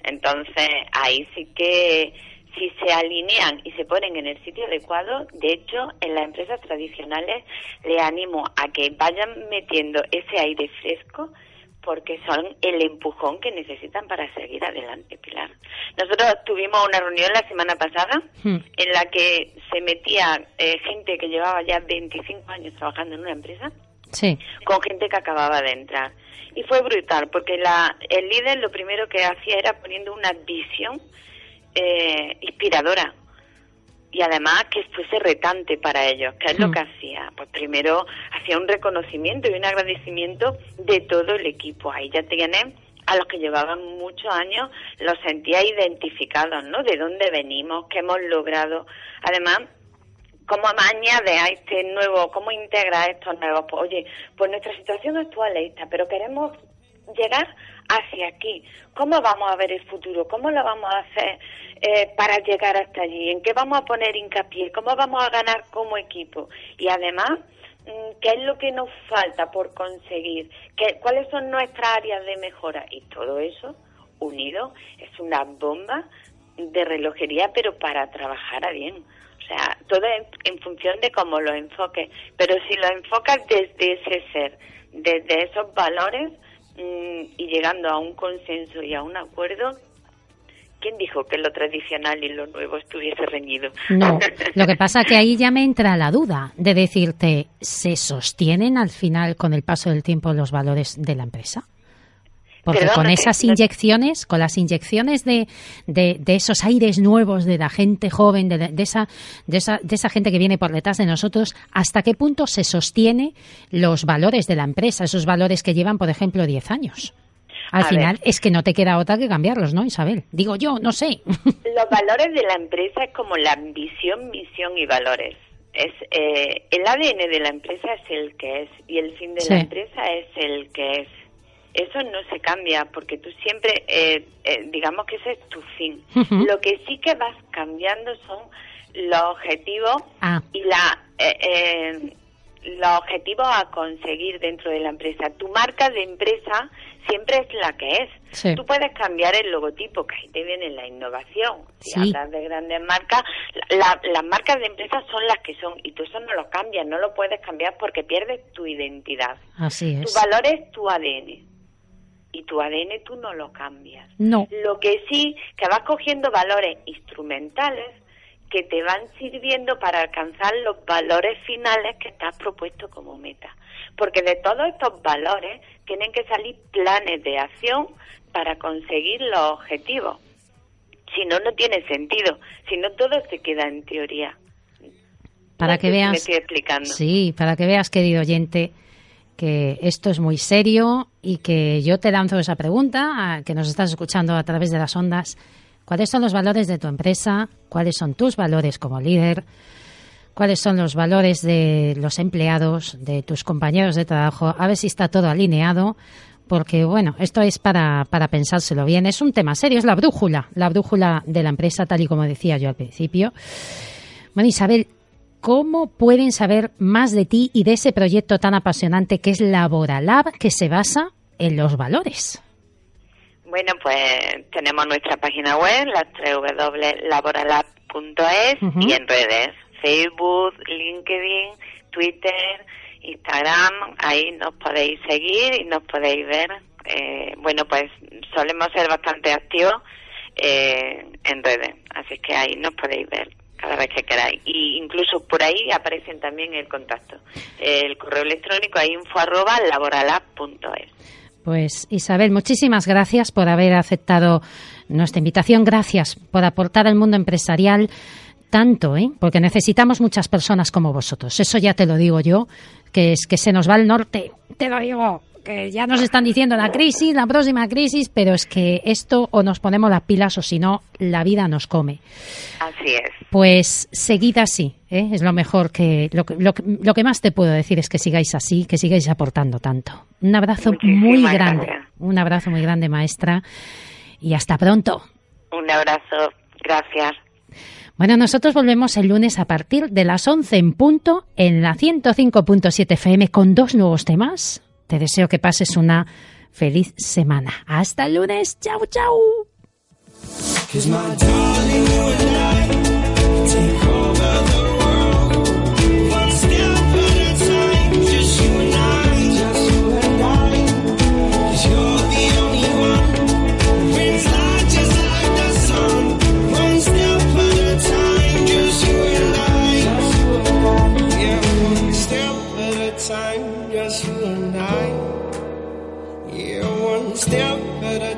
Entonces, ahí sí que si se alinean y se ponen en el sitio adecuado, de hecho, en las empresas tradicionales le animo a que vayan metiendo ese aire fresco porque son el empujón que necesitan para seguir adelante, Pilar. Nosotros tuvimos una reunión la semana pasada Hmm. en la que se metía eh, gente que llevaba ya 25 años trabajando en una empresa Sí. con gente que acababa de entrar. Y fue brutal, porque la, el líder lo primero que hacía era poniendo una visión eh, inspiradora. y además que fuese retante para ellos. ¿Qué es lo Mm. que hacía? Pues primero hacía un reconocimiento y un agradecimiento de todo el equipo. Ahí ya tienes a los que llevaban muchos años, los sentía identificados, ¿no? De dónde venimos, qué hemos logrado. Además, ¿Cómo añade a este nuevo, cómo integra a estos nuevos? Pues, oye, pues nuestra situación actual es esta, pero queremos llegar hacia aquí. ¿Cómo vamos a ver el futuro? ¿Cómo lo vamos a hacer eh, para llegar hasta allí? ¿En qué vamos a poner hincapié? ¿Cómo vamos a ganar como equipo? Y además, mm, ¿qué es lo que nos falta por conseguir? ¿Qué, ¿Cuáles son nuestras áreas de mejora? Y todo eso unido es una bomba de relojería, pero para trabajar a bien. O sea, todo en, en función de cómo lo enfoques. Pero si lo enfocas desde ese ser, desde esos valores mm, y llegando a un consenso y a un acuerdo, ¿quién dijo que lo tradicional y lo nuevo estuviese reñido? No, lo que pasa que ahí ya me entra la duda de decirte, ¿se sostienen al final con el paso del tiempo los valores de la empresa? Porque con esas inyecciones, con las inyecciones de, de, de esos aires nuevos de la gente joven, de, de esa, de, esa, de esa gente que viene por detrás de nosotros, ¿hasta qué punto se sostiene los valores de la empresa, esos valores que llevan, por ejemplo, 10 años? Al A final ver. es que no te queda otra que cambiarlos, ¿no, Isabel? Digo yo, no sé. <laughs> Los valores de la empresa es como la visión, misión y valores. Es eh, el ADN de la empresa es el que es y el fin de Sí. la empresa es el que es. Eso no se cambia porque tú siempre, eh, eh, digamos que ese es tu fin. Lo que sí que vas cambiando son los objetivos Ah. y la eh, eh, los objetivos a conseguir dentro de la empresa. Tu marca de empresa siempre es la que es. Sí. Tú puedes cambiar el logotipo, que ahí te viene la innovación. Si Sí. hablas de grandes marcas, la- las marcas de empresa son las que son y tú eso no lo cambias, no lo puedes cambiar porque pierdes tu identidad. Así Tu es. valor es tu ADN y tu ADN tú no lo cambias. No. Lo que sí, que vas cogiendo valores instrumentales que te van sirviendo para alcanzar los valores finales que has propuesto como meta. Porque de todos estos valores tienen que salir planes de acción para conseguir los objetivos. Si no, no tiene sentido. Si no, todo se queda en teoría. Para No que si veas. me estoy explicando. Sí, para que veas, querido oyente, que esto es muy serio y que yo te lanzo esa pregunta, a que nos estás escuchando a través de las ondas. ¿Cuáles son los valores de tu empresa? ¿Cuáles son tus valores como líder? ¿Cuáles son los valores de los empleados, de tus compañeros de trabajo? A ver si está todo alineado, porque bueno, esto es para, para pensárselo bien. Es un tema serio, es la brújula, la brújula de la empresa, tal y como decía yo al principio. Bueno, Isabel, ¿cómo pueden saber más de ti y de ese proyecto tan apasionante que es Laboralab, que se basa en los valores? Bueno, pues tenemos nuestra página web, las www.laboralab.es Ujú. y en redes, Facebook, LinkedIn, Twitter, Instagram, ahí nos podéis seguir y nos podéis ver. Eh, bueno, pues solemos ser bastante activos eh, en redes, así que ahí nos podéis ver cada vez que queráis. Y incluso por ahí aparecen también el contacto. El correo electrónico es info arroba laboralab.es. Pues Isabel, muchísimas gracias por haber aceptado nuestra invitación. Gracias por aportar al mundo empresarial tanto, ¿eh? porque necesitamos muchas personas como vosotros. Eso ya te lo digo yo, que es que se nos va el norte. Te lo digo, que ya nos están diciendo la crisis, la próxima crisis, pero es que esto o nos ponemos las pilas o si no, la vida nos come. Así es. Pues seguid así, ¿eh? es lo mejor que lo, que lo que lo que más te puedo decir es que sigáis así, que sigáis aportando tanto. Un abrazo Muchísimas muy grande, gracias. un abrazo muy grande, maestra, y hasta pronto. Un abrazo. Gracias. Bueno, nosotros volvemos el lunes a partir de las 11 en punto en la 105.7 FM con dos nuevos temas. Te deseo que pases una feliz semana. Hasta el lunes. Over the